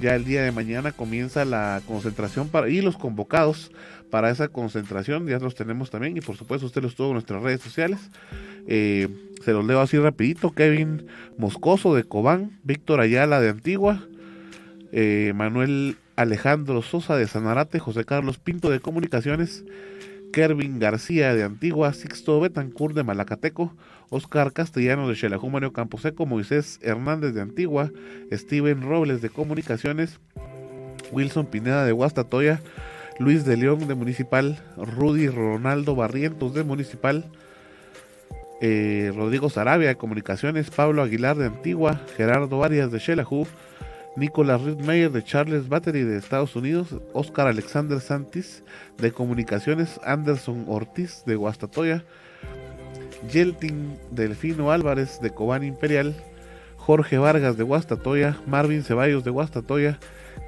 Ya el día de mañana comienza la concentración para, y los convocados para esa concentración, ya los tenemos también y por supuesto usted los tuvo en nuestras redes sociales. Eh, se los leo así rapidito, Kevin Moscoso de Cobán, Víctor Ayala de Antigua, eh, Manuel Alejandro Sosa de Sanarate, José Carlos Pinto de Comunicaciones, Kervin García de Antigua, Sixto Betancourt de Malacateco, Oscar Castellano de Xelajú, Mario Camposeco, Moisés Hernández de Antigua, Steven Robles de Comunicaciones, Wilson Pineda de Guastatoya, Luis de León de Municipal, Rudy Ronaldo Barrientos de Municipal, eh, Rodrigo Sarabia de Comunicaciones, Pablo Aguilar de Antigua, Gerardo Arias de Xelajú, Nicolás Ridmeyer de Charles Battery de Estados Unidos, Oscar Alexander Santis de Comunicaciones, Anderson Ortiz de Guastatoya, Yeltin Delfino Álvarez de Cobán Imperial, Jorge Vargas de Guastatoya, Marvin Ceballos de Guastatoya,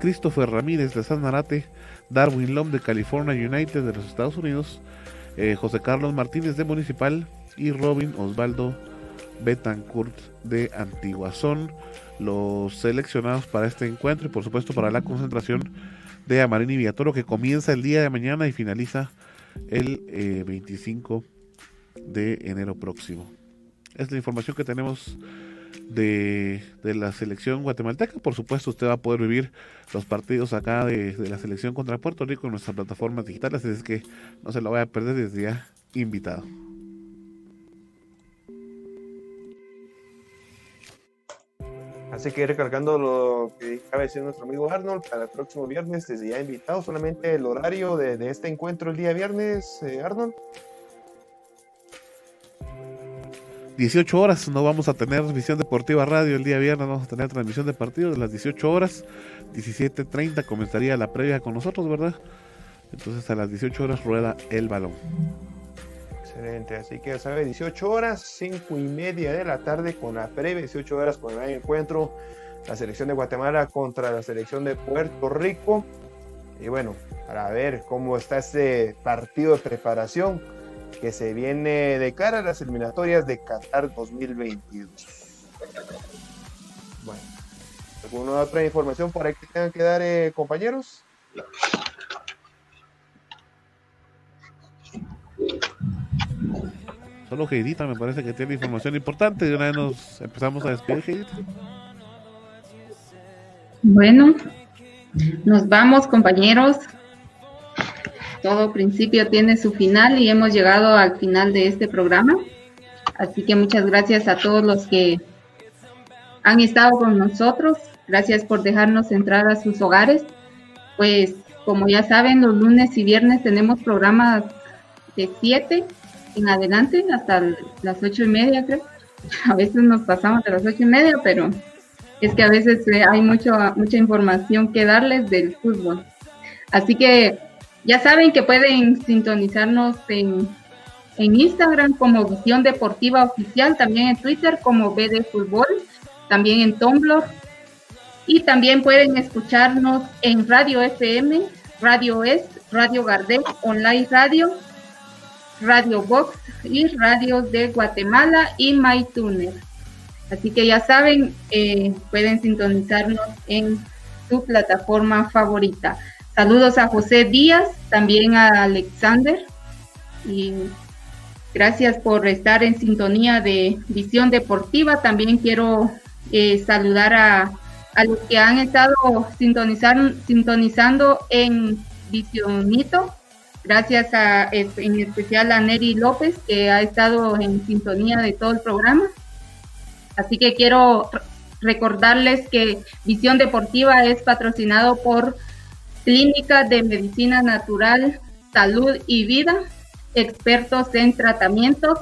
Christopher Ramírez de San Narate, Darwin Lom de California United de los Estados Unidos, eh, José Carlos Martínez de Municipal y Robin Osvaldo Betancourt de Antigua. Son los seleccionados para este encuentro y por supuesto para la concentración de Amarini Villatoro que comienza el día de mañana y finaliza el 25 eh, de enero próximo. Es la información que tenemos de, la selección guatemalteca. Por supuesto, usted va a poder vivir los partidos acá de, de, la selección contra Puerto Rico en nuestras plataformas digitales. Así es que no se lo vaya a perder desde ya invitado. Así que recalcando lo que acaba de decir nuestro amigo Arnold, para el próximo viernes, desde ya invitado, solamente el horario de, este encuentro el día viernes, eh, Arnold. 18 horas, no vamos a tener visión deportiva radio el día viernes, vamos a tener transmisión de partidos de las 18 horas, 17.30 comenzaría la previa con nosotros, ¿verdad? Entonces a las 18 horas rueda el balón. Excelente, así que ya sabe, 18 horas, 5 y media de la tarde con la previa, 18 horas con el encuentro, la selección de Guatemala contra la selección de Puerto Rico. Y bueno, para ver cómo está este partido de preparación que se viene de cara a las eliminatorias de Qatar 2022. Bueno, ¿alguna otra información por ahí que tengan que dar, eh, compañeros? Solo Heidita me parece que tiene información importante. De una vez nos empezamos a despedir, Heidita. Bueno, nos vamos, compañeros todo principio tiene su final y hemos llegado al final de este programa. Así que muchas gracias a todos los que han estado con nosotros. Gracias por dejarnos entrar a sus hogares. Pues como ya saben, los lunes y viernes tenemos programas de 7 en adelante hasta las ocho y media, creo. A veces nos pasamos de las ocho y media, pero es que a veces eh, hay mucho, mucha información que darles del fútbol. Así que ya saben que pueden sintonizarnos en, Instagram como Visión Deportiva Oficial, también en Twitter como BD Fútbol, también en Tumblr. Y también pueden escucharnos en Radio FM, Radio Es, Radio Gardel, Online Radio, Radio Box y Radio de Guatemala y MyTuner. Así que ya saben, eh, pueden sintonizarnos en su plataforma favorita. Saludos a José Díaz, también a Alexander. Y gracias por estar en sintonía de Visión Deportiva. También quiero eh, saludar a, los que han estado sintonizando, sintonizando en Visionito. Gracias a, en especial a Neri López, que ha estado en sintonía de todo el programa. Así que quiero recordarles que Visión Deportiva es patrocinado por Clínica de Medicina Natural, Salud y Vida, expertos en tratamientos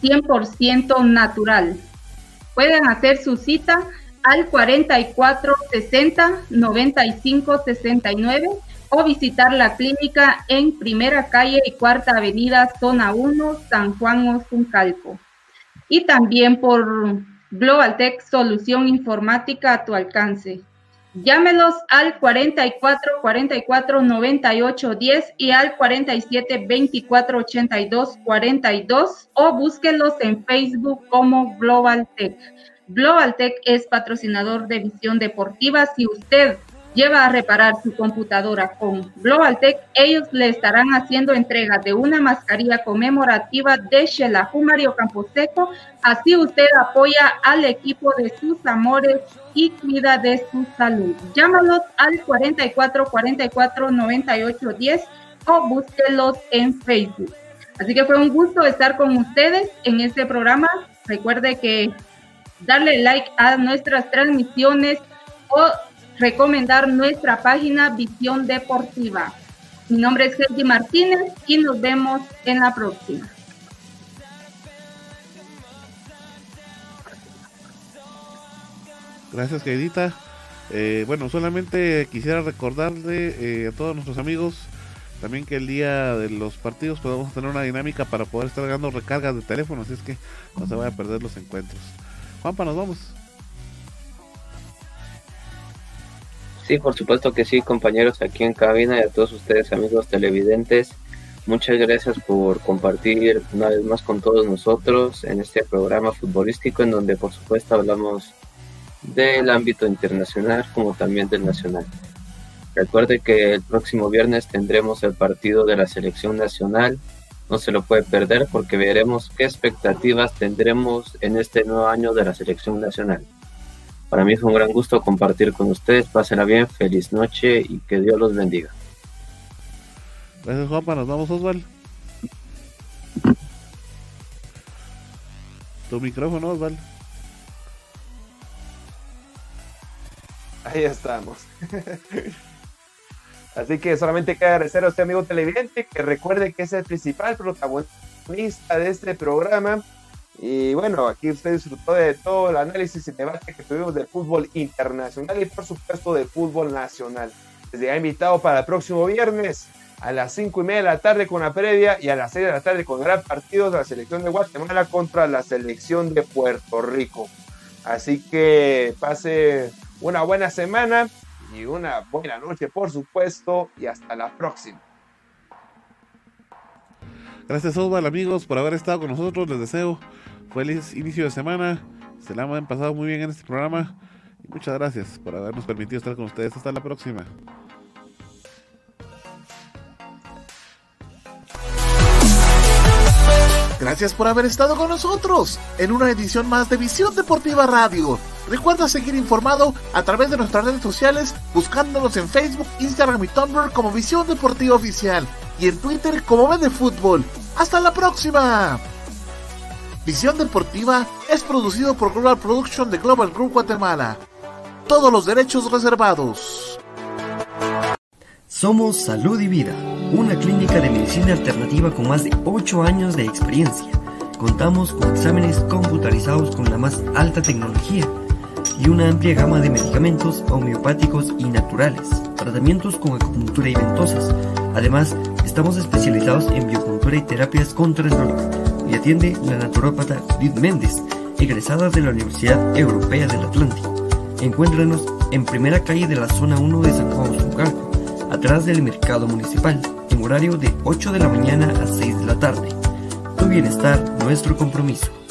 100% natural. Pueden hacer su cita al 44 60 95 69 o visitar la clínica en Primera Calle y Cuarta Avenida, Zona 1, San Juan Ozuncalco. Y también por Global Tech Solución Informática a tu alcance. Llámelos al 44 44 98 10 y al 47 24 82 42 o búsquenlos en Facebook como Global Tech. Global Tech es patrocinador de Visión Deportiva. Si usted lleva a reparar su computadora con GlobalTech, ellos le estarán haciendo entrega de una mascarilla conmemorativa de Shelahu Mario Camposeco. Así usted apoya al equipo de sus amores y cuida de su salud. Llámalos al 44 44 98 10 o búsquelos en Facebook. Así que fue un gusto estar con ustedes en este programa. Recuerde que darle like a nuestras transmisiones o recomendar nuestra página Visión Deportiva. Mi nombre es Helgi Martínez y nos vemos en la próxima. Gracias, queridita. Eh, bueno, solamente quisiera recordarle eh, a todos nuestros amigos también que el día de los partidos podemos tener una dinámica para poder estar dando recargas de teléfono, así es que no se vaya a perder los encuentros. Juanpa, nos vamos. Sí, por supuesto que sí, compañeros aquí en cabina y a todos ustedes, amigos televidentes. Muchas gracias por compartir una vez más con todos nosotros en este programa futbolístico en donde por supuesto hablamos del ámbito internacional como también del nacional. Recuerde que el próximo viernes tendremos el partido de la selección nacional. No se lo puede perder porque veremos qué expectativas tendremos en este nuevo año de la selección nacional. Para mí es un gran gusto compartir con ustedes. Pásenla bien, feliz noche y que Dios los bendiga. Gracias, Juanpa. Nos vamos, Osval. Tu micrófono, Osval. Ahí estamos. Así que solamente queda agradecer a usted, amigo televidente, que recuerde que es el principal protagonista de este programa y bueno, aquí usted disfrutó de todo el análisis y debate que tuvimos del fútbol internacional y por supuesto del fútbol nacional. Desde ha invitado para el próximo viernes a las 5 y media de la tarde con la previa y a las 6 de la tarde con gran partido de la selección de Guatemala contra la selección de Puerto Rico. Así que pase una buena semana y una buena noche, por supuesto, y hasta la próxima. Gracias, Osval, amigos, por haber estado con nosotros. Les deseo feliz inicio de semana. Se la han pasado muy bien en este programa. Muchas gracias por habernos permitido estar con ustedes. Hasta la próxima. Gracias por haber estado con nosotros en una edición más de Visión Deportiva Radio. Recuerda seguir informado a través de nuestras redes sociales buscándonos en Facebook, Instagram y Tumblr como Visión Deportiva Oficial y en Twitter como Vende Fútbol. ¡Hasta la próxima! Visión Deportiva es producido por Global Production de Global Group Guatemala. Todos los derechos reservados. Somos Salud y Vida, una clínica de medicina alternativa con más de 8 años de experiencia. Contamos con exámenes computarizados con la más alta tecnología y una amplia gama de medicamentos homeopáticos y naturales, tratamientos con acupuntura y ventosas. Además, estamos especializados en biocultura y terapias contra el dolor atiende la naturópata Judith Méndez, egresada de la Universidad Europea del Atlántico. Encuéntranos en primera calle de la zona 1 de San Juan Zucalco, atrás del mercado municipal, en horario de 8 de la mañana a 6 de la tarde. Tu bienestar, nuestro compromiso.